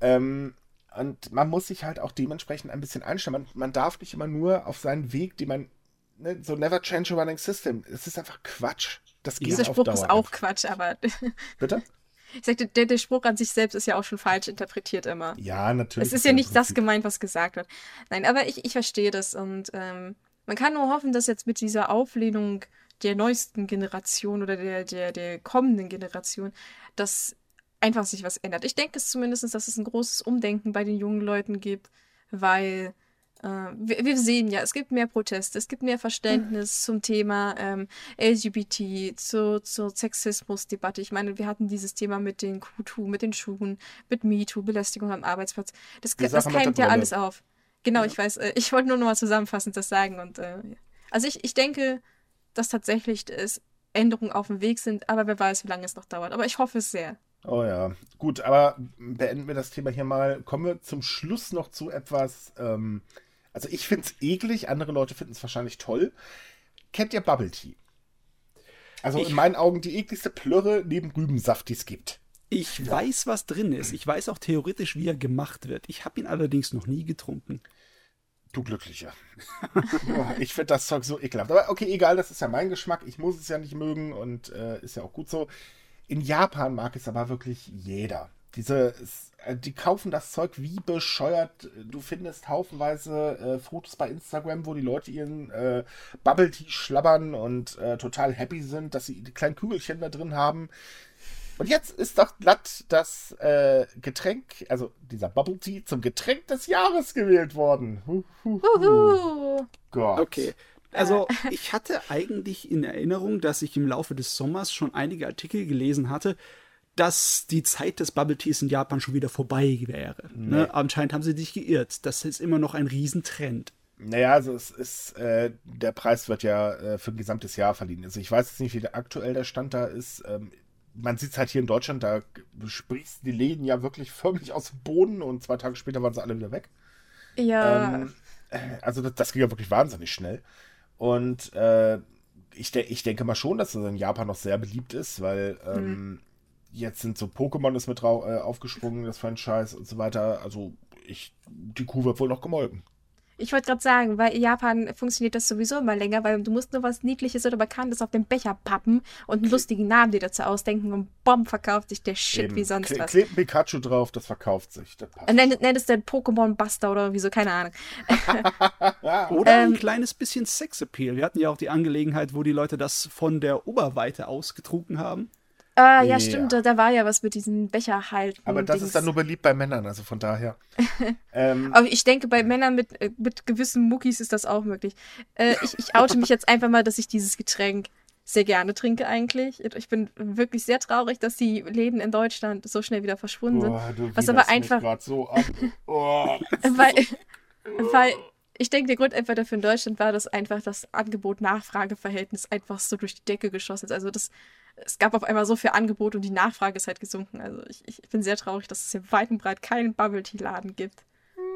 Ähm, und man muss sich halt auch dementsprechend ein bisschen einstellen. Man, man darf nicht immer nur auf seinen Weg, den man ne, so never change a running system. Es ist einfach Quatsch. Das geht Dieser Spruch ist auch Quatsch, aber. Bitte? Ich sagte, der, der Spruch an sich selbst ist ja auch schon falsch interpretiert immer. Ja, natürlich. Es ist ja nicht das gemeint, was gesagt wird. Nein, aber ich, ich verstehe das und ähm, man kann nur hoffen, dass jetzt mit dieser Auflehnung der neuesten Generation oder der, der, der kommenden Generation, dass einfach sich was ändert. Ich denke es zumindest, dass es ein großes Umdenken bei den jungen Leuten gibt, weil wir, wir, sehen ja, es gibt mehr Proteste, es gibt mehr Verständnis mhm. zum Thema ähm, LGBT, zu, zur Sexismusdebatte. Ich meine, wir hatten dieses Thema mit den Q2, mit den Schuhen, mit MeToo, Belästigung am Arbeitsplatz. Das, das keimt ja alles auf. Genau, ja. ich weiß. Äh, ich wollte nur noch mal zusammenfassend das sagen. Und, äh, also ich, ich denke, dass tatsächlich es Änderungen auf dem Weg sind, aber wer weiß, wie lange es noch dauert. Aber ich hoffe es sehr. Oh ja, gut, aber beenden wir das Thema hier mal. Kommen wir zum Schluss noch zu etwas, ähm, also ich finde es eklig, andere Leute finden es wahrscheinlich toll. Kennt ihr Bubble Tea? Also ich, in meinen Augen die ekligste Plörre neben Rübensaft, die es gibt. Ich ja. weiß, was drin ist. Ich weiß auch theoretisch, wie er gemacht wird. Ich habe ihn allerdings noch nie getrunken. Du Glücklicher. ich finde das Zeug so ekelhaft. Aber okay, egal, das ist ja mein Geschmack. Ich muss es ja nicht mögen und äh, ist ja auch gut so. In Japan mag es aber wirklich jeder. Diese, äh, die kaufen das Zeug wie bescheuert. Du findest haufenweise äh, Fotos bei Instagram, wo die Leute ihren äh, Bubble Tea schlabbern und äh, total happy sind, dass sie die kleinen Kügelchen da drin haben. Und jetzt ist doch glatt das äh, Getränk, also dieser Bubble Tea, zum Getränk des Jahres gewählt worden. Huhuhu. Gott. Okay. Also ich hatte eigentlich in Erinnerung, dass ich im Laufe des Sommers schon einige Artikel gelesen hatte, dass die Zeit des Bubble Teas in Japan schon wieder vorbei wäre. Nee. Ne? Anscheinend haben sie sich geirrt. Das ist immer noch ein Riesentrend. Naja, also es ist, äh, der Preis wird ja äh, für ein gesamtes Jahr verliehen. Also ich weiß jetzt nicht, wie der aktuell der Stand da ist. Ähm, man sieht es halt hier in Deutschland, da sprießen die Läden ja wirklich förmlich aus dem Boden und zwei Tage später waren sie alle wieder weg. Ja. Ähm, äh, also das, das, ging ja wirklich wahnsinnig schnell. Und äh, ich, de ich denke mal schon, dass es in Japan noch sehr beliebt ist, weil ähm, hm. Jetzt sind so Pokémon ist mit äh, aufgesprungen, das Franchise und so weiter. Also ich, die Kuh wird wohl noch gemolken. Ich wollte gerade sagen, weil in Japan funktioniert das sowieso immer länger, weil du musst nur was Niedliches oder Bekanntes auf den Becher pappen und einen lustigen Namen dir dazu ausdenken und bomb verkauft sich der Shit Eben. wie sonst Kle was. Klebt ein Pikachu drauf, das verkauft sich. Das nenn, nenn es dann Pokémon Buster oder wieso, keine Ahnung. oder ein ähm, kleines bisschen Sexappeal. Wir hatten ja auch die Angelegenheit, wo die Leute das von der Oberweite ausgetrunken haben. Ah, ja, stimmt, da, da, war ja was mit diesen Becher halten. Aber das Dings. ist dann nur beliebt bei Männern, also von daher. ähm, Aber ich denke, bei Männern mit, äh, mit gewissen Muckis ist das auch möglich. Äh, ich, ich oute mich jetzt einfach mal, dass ich dieses Getränk sehr gerne trinke eigentlich. Ich bin wirklich sehr traurig, dass die Läden in Deutschland so schnell wieder verschwunden sind. Oh, was aber einfach. So. Oh, weil, weil ich denke, der Grund einfach dafür in Deutschland war, dass einfach das Angebot-Nachfrage-Verhältnis einfach so durch die Decke geschossen ist. Also das es gab auf einmal so viel Angebot und die Nachfrage ist halt gesunken. Also ich, ich bin sehr traurig, dass es hier weit und breit keinen Bubble Tea Laden gibt.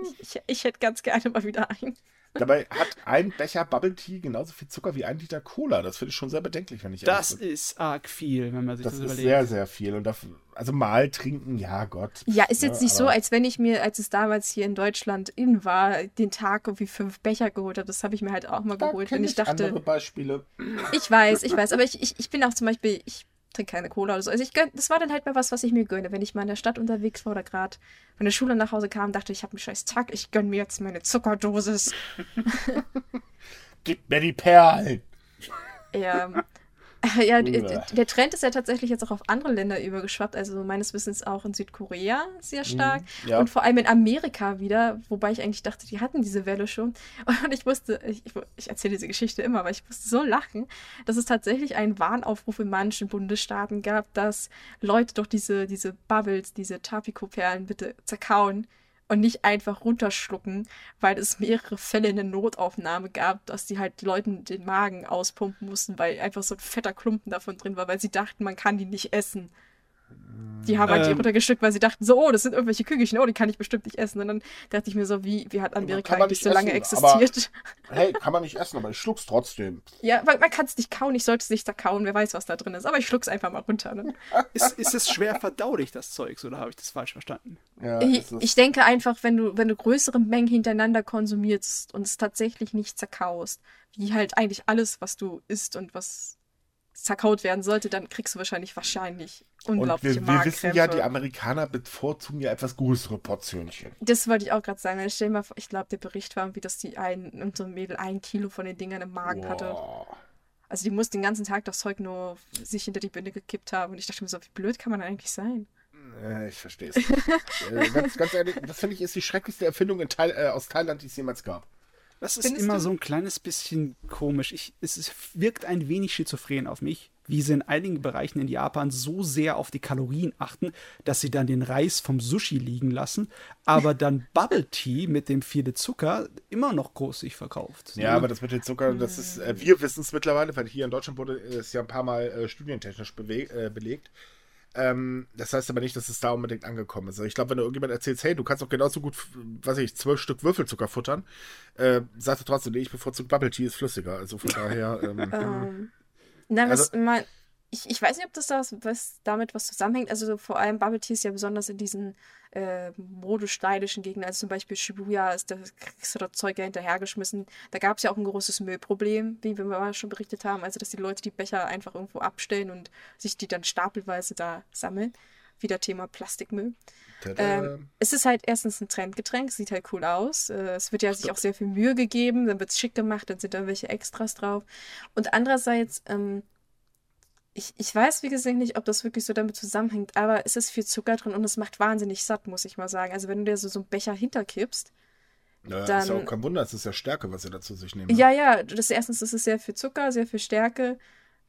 Ich, ich, ich hätte ganz gerne mal wieder einen. Dabei hat ein Becher Bubble Tea genauso viel Zucker wie ein Liter Cola. Das finde ich schon sehr bedenklich, wenn ich Das ist arg viel, wenn man sich das, das überlegt. Das ist sehr, sehr viel. Und dafür, also mal trinken, ja Gott. Ja, ist jetzt ne, nicht so, als wenn ich mir, als es damals hier in Deutschland in war, den Tag irgendwie fünf Becher geholt habe. Das habe ich mir halt auch mal da geholt, wenn ich, ich dachte. Andere Beispiele. Ich weiß, ich weiß, aber ich, ich, ich bin auch zum Beispiel, ich trinke keine Cola oder so. Also ich gönn, das war dann halt mal was, was ich mir gönne. Wenn ich mal in der Stadt unterwegs war oder gerade von der Schule nach Hause kam, dachte ich, ich habe einen scheiß Tag, ich gönne mir jetzt meine Zuckerdosis. Gib mir die Perlen. Ja, ja, der Trend ist ja tatsächlich jetzt auch auf andere Länder übergeschwappt, also meines Wissens auch in Südkorea sehr mhm, stark ja. und vor allem in Amerika wieder, wobei ich eigentlich dachte, die hatten diese Welle schon. Und ich wusste, ich, ich erzähle diese Geschichte immer, aber ich musste so lachen, dass es tatsächlich einen Warnaufruf in manchen Bundesstaaten gab, dass Leute doch diese, diese Bubbles, diese Tapiko-Perlen bitte zerkauen und nicht einfach runterschlucken, weil es mehrere Fälle in der Notaufnahme gab, dass die halt Leuten den Magen auspumpen mussten, weil einfach so ein fetter Klumpen davon drin war, weil sie dachten, man kann die nicht essen. Die haben halt ähm, die runtergeschluckt, weil sie dachten so, oh, das sind irgendwelche Kügelchen, oh, die kann ich bestimmt nicht essen. Und dann dachte ich mir so, wie, wie hat Amerika eigentlich so lange existiert? Aber, hey, kann man nicht essen, aber ich schluck's trotzdem. Ja, man, man kann es nicht kauen, ich sollte es nicht da kauen, wer weiß, was da drin ist. Aber ich schluck's einfach mal runter. Ne? ist, ist es schwer verdaulich, das Zeugs, oder habe ich das falsch verstanden? Ja, ich, ich denke einfach, wenn du, wenn du größere Mengen hintereinander konsumierst und es tatsächlich nicht zerkaust, wie halt eigentlich alles, was du isst und was zerkaut werden sollte, dann kriegst du wahrscheinlich wahrscheinlich unglaubliche Und wir, wir wissen ja, die Amerikaner bevorzugen ja etwas größere Portionchen. Das wollte ich auch gerade sagen. Mal vor, ich glaube, der Bericht war, wie das die ein, so ein Mädel ein Kilo von den Dingern im Magen wow. hatte. Also die muss den ganzen Tag das Zeug nur sich hinter die Binde gekippt haben. Und ich dachte mir so, wie blöd kann man eigentlich sein? Äh, ich verstehe es. äh, ganz, ganz ehrlich, das finde ich ist die schrecklichste Erfindung Thai äh, aus Thailand, die es jemals gab. Das ist Findest immer du? so ein kleines bisschen komisch. Ich, es, es wirkt ein wenig schizophren auf mich, wie sie in einigen Bereichen in Japan so sehr auf die Kalorien achten, dass sie dann den Reis vom Sushi liegen lassen, aber dann Bubble Tea mit dem viele Zucker immer noch großig verkauft. Ja, ne? aber das mit dem Zucker, das ist, äh, wir wissen es mittlerweile, weil hier in Deutschland wurde es ja ein paar Mal äh, studientechnisch äh, belegt. Ähm, das heißt aber nicht, dass es da unbedingt angekommen ist. Also ich glaube, wenn du irgendjemand erzählst, hey, du kannst doch genauso gut, was weiß ich, zwölf Stück Würfelzucker futtern, äh, sagst du trotzdem, nee, ich bevorzuge Bubble Tea, ist flüssiger. Also von daher. Ähm, ähm, na, was, also, man, ich, ich weiß nicht, ob das da was, damit was zusammenhängt. Also vor allem Bubble Tea ist ja besonders in diesen äh, modisch-stylischen Gegenden, also zum Beispiel Shibuya, ist das, kriegst du das Zeug ja hinterhergeschmissen. Da gab es ja auch ein großes Müllproblem, wie wir mal schon berichtet haben. Also dass die Leute die Becher einfach irgendwo abstellen und sich die dann stapelweise da sammeln. Wieder Thema Plastikmüll. Ähm, es ist halt erstens ein Trendgetränk, sieht halt cool aus. Äh, es wird ja Stopp. sich auch sehr viel Mühe gegeben, dann wird es schick gemacht, dann sind da welche Extras drauf. Und andererseits, ähm, ich, ich weiß, wie gesagt, nicht, ob das wirklich so damit zusammenhängt, aber es ist viel Zucker drin und es macht wahnsinnig satt, muss ich mal sagen. Also wenn du dir so, so einen Becher hinterkippst, ja, dann, ist ja auch kein Wunder, es ist ja Stärke, was ihr dazu sich nehmen. Ja, ja, das erstens ist es sehr viel Zucker, sehr viel Stärke.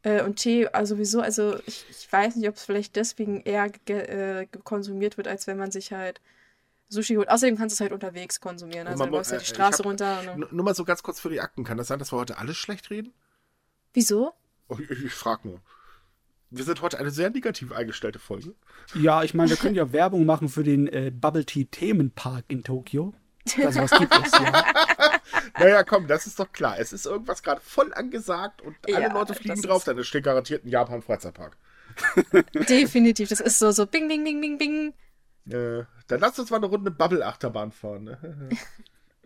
Äh, und Tee also sowieso, also ich, ich weiß nicht, ob es vielleicht deswegen eher äh, konsumiert wird, als wenn man sich halt Sushi holt. Außerdem kannst du es halt unterwegs konsumieren. Also du läufst muss- halt die äh, ich Straße hab- runter. Ne? N- Nur mal so ganz kurz für die Akten. Kann das sein, dass wir heute alles schlecht reden? Wieso? Oh, Ich, ich frage nur. Wir sind heute eine sehr negativ eingestellte Folge. Ja, ich meine, wir können ja Werbung machen für den äh, Bubble Tea Themenpark in Tokio. Also was gibt es ja. Naja, komm, das ist doch klar. Es ist irgendwas gerade voll angesagt und alle Ja, Leute fliegen drauf, dann steht garantiert ein Japan-Freizeitpark. Definitiv. Das ist so, so bing, bing, bing, bing, bing. Äh, dann lass uns mal eine Runde Bubble-Achterbahn fahren. Ne?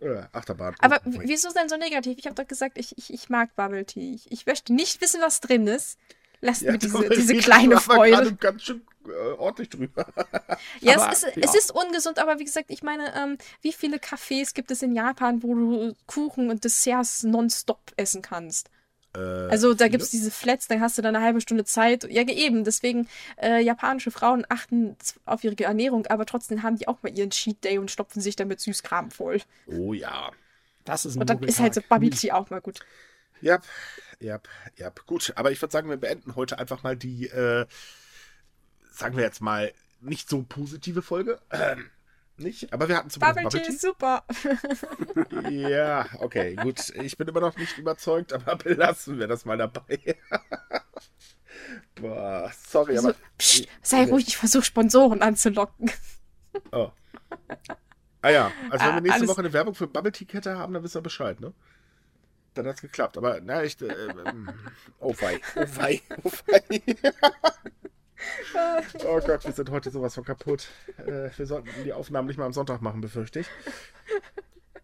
äh, Achterbahn. Aber Oh, wieso denn so negativ? Ich habe doch gesagt, ich, ich, ich mag Bubble Tea. Ich, ich möchte nicht wissen, was drin ist. Lasst mir diese, da diese reden kleine wir Freude. ganz schön äh, ordentlich drüber. Ja, Aber, es, ist, ja. es ist ungesund, aber wie gesagt, ich meine, ähm, wie viele Cafés gibt es in Japan, wo du Kuchen und Desserts nonstop essen kannst? Äh, Also da gibt es diese Flats, dann hast du dann eine halbe Stunde Zeit. Ja, eben, deswegen, äh, japanische Frauen achten auf ihre Ernährung, aber trotzdem haben die auch mal ihren Cheat Day und stopfen sich damit Süßkram voll. Oh ja. Das ist ein Und dann ist halt so. Bubble Tea auch mal gut. Ja, ja, ja. Gut, aber ich würde sagen, wir beenden heute einfach mal die, äh, sagen wir jetzt mal, nicht so positive Folge. Ähm, nicht, aber wir hatten zumindest Bubble Tea ist super. Ja, okay, gut. Ich bin immer noch nicht überzeugt, aber belassen wir das mal dabei. Boah, sorry, So, aber. psch, sei ruhig, ich versuche Sponsoren anzulocken. Oh. Ah ja, also wenn Ah, wir nächste alles- Woche eine Werbung für Bubble Tea Kette haben, dann wisst ihr Bescheid, ne? Dann hat's geklappt. Aber na, ich. Äh, ähm, oh wei, oh wei, oh wei. oh Gott, wir sind heute sowas von kaputt. Äh, wir sollten die Aufnahmen nicht mal am Sonntag machen, befürchte ich.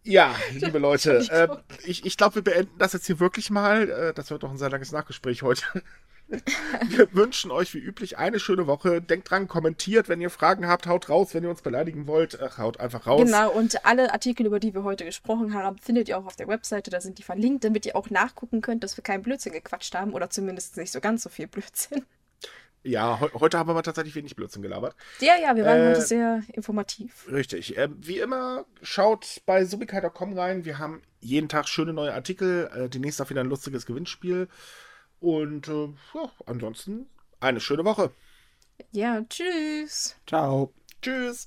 Ja, liebe Leute, äh, ich, ich glaube, wir beenden das jetzt hier wirklich mal. Äh, das wird doch ein sehr langes Nachgespräch heute. Wir wünschen euch wie üblich eine schöne Woche. Denkt dran, kommentiert, wenn ihr Fragen habt, haut raus, wenn ihr uns beleidigen wollt, ach, haut einfach raus. Genau, und alle Artikel, über die wir heute gesprochen haben, findet ihr auch auf der Webseite. Da sind die verlinkt, damit ihr auch nachgucken könnt, dass wir keinen Blödsinn gequatscht haben oder zumindest nicht so ganz so viel Blödsinn. Ja, heu- heute haben wir tatsächlich wenig Blödsinn gelabert. Ja, ja, wir waren Äh, heute sehr informativ. Richtig. Ähm, wie immer, schaut bei subikai.com rein. Wir haben jeden Tag schöne neue Artikel. Äh, demnächst auch wieder ein lustiges Gewinnspiel. Und äh, ja, ansonsten eine schöne Woche. Ja, tschüss. Ciao. Tschüss.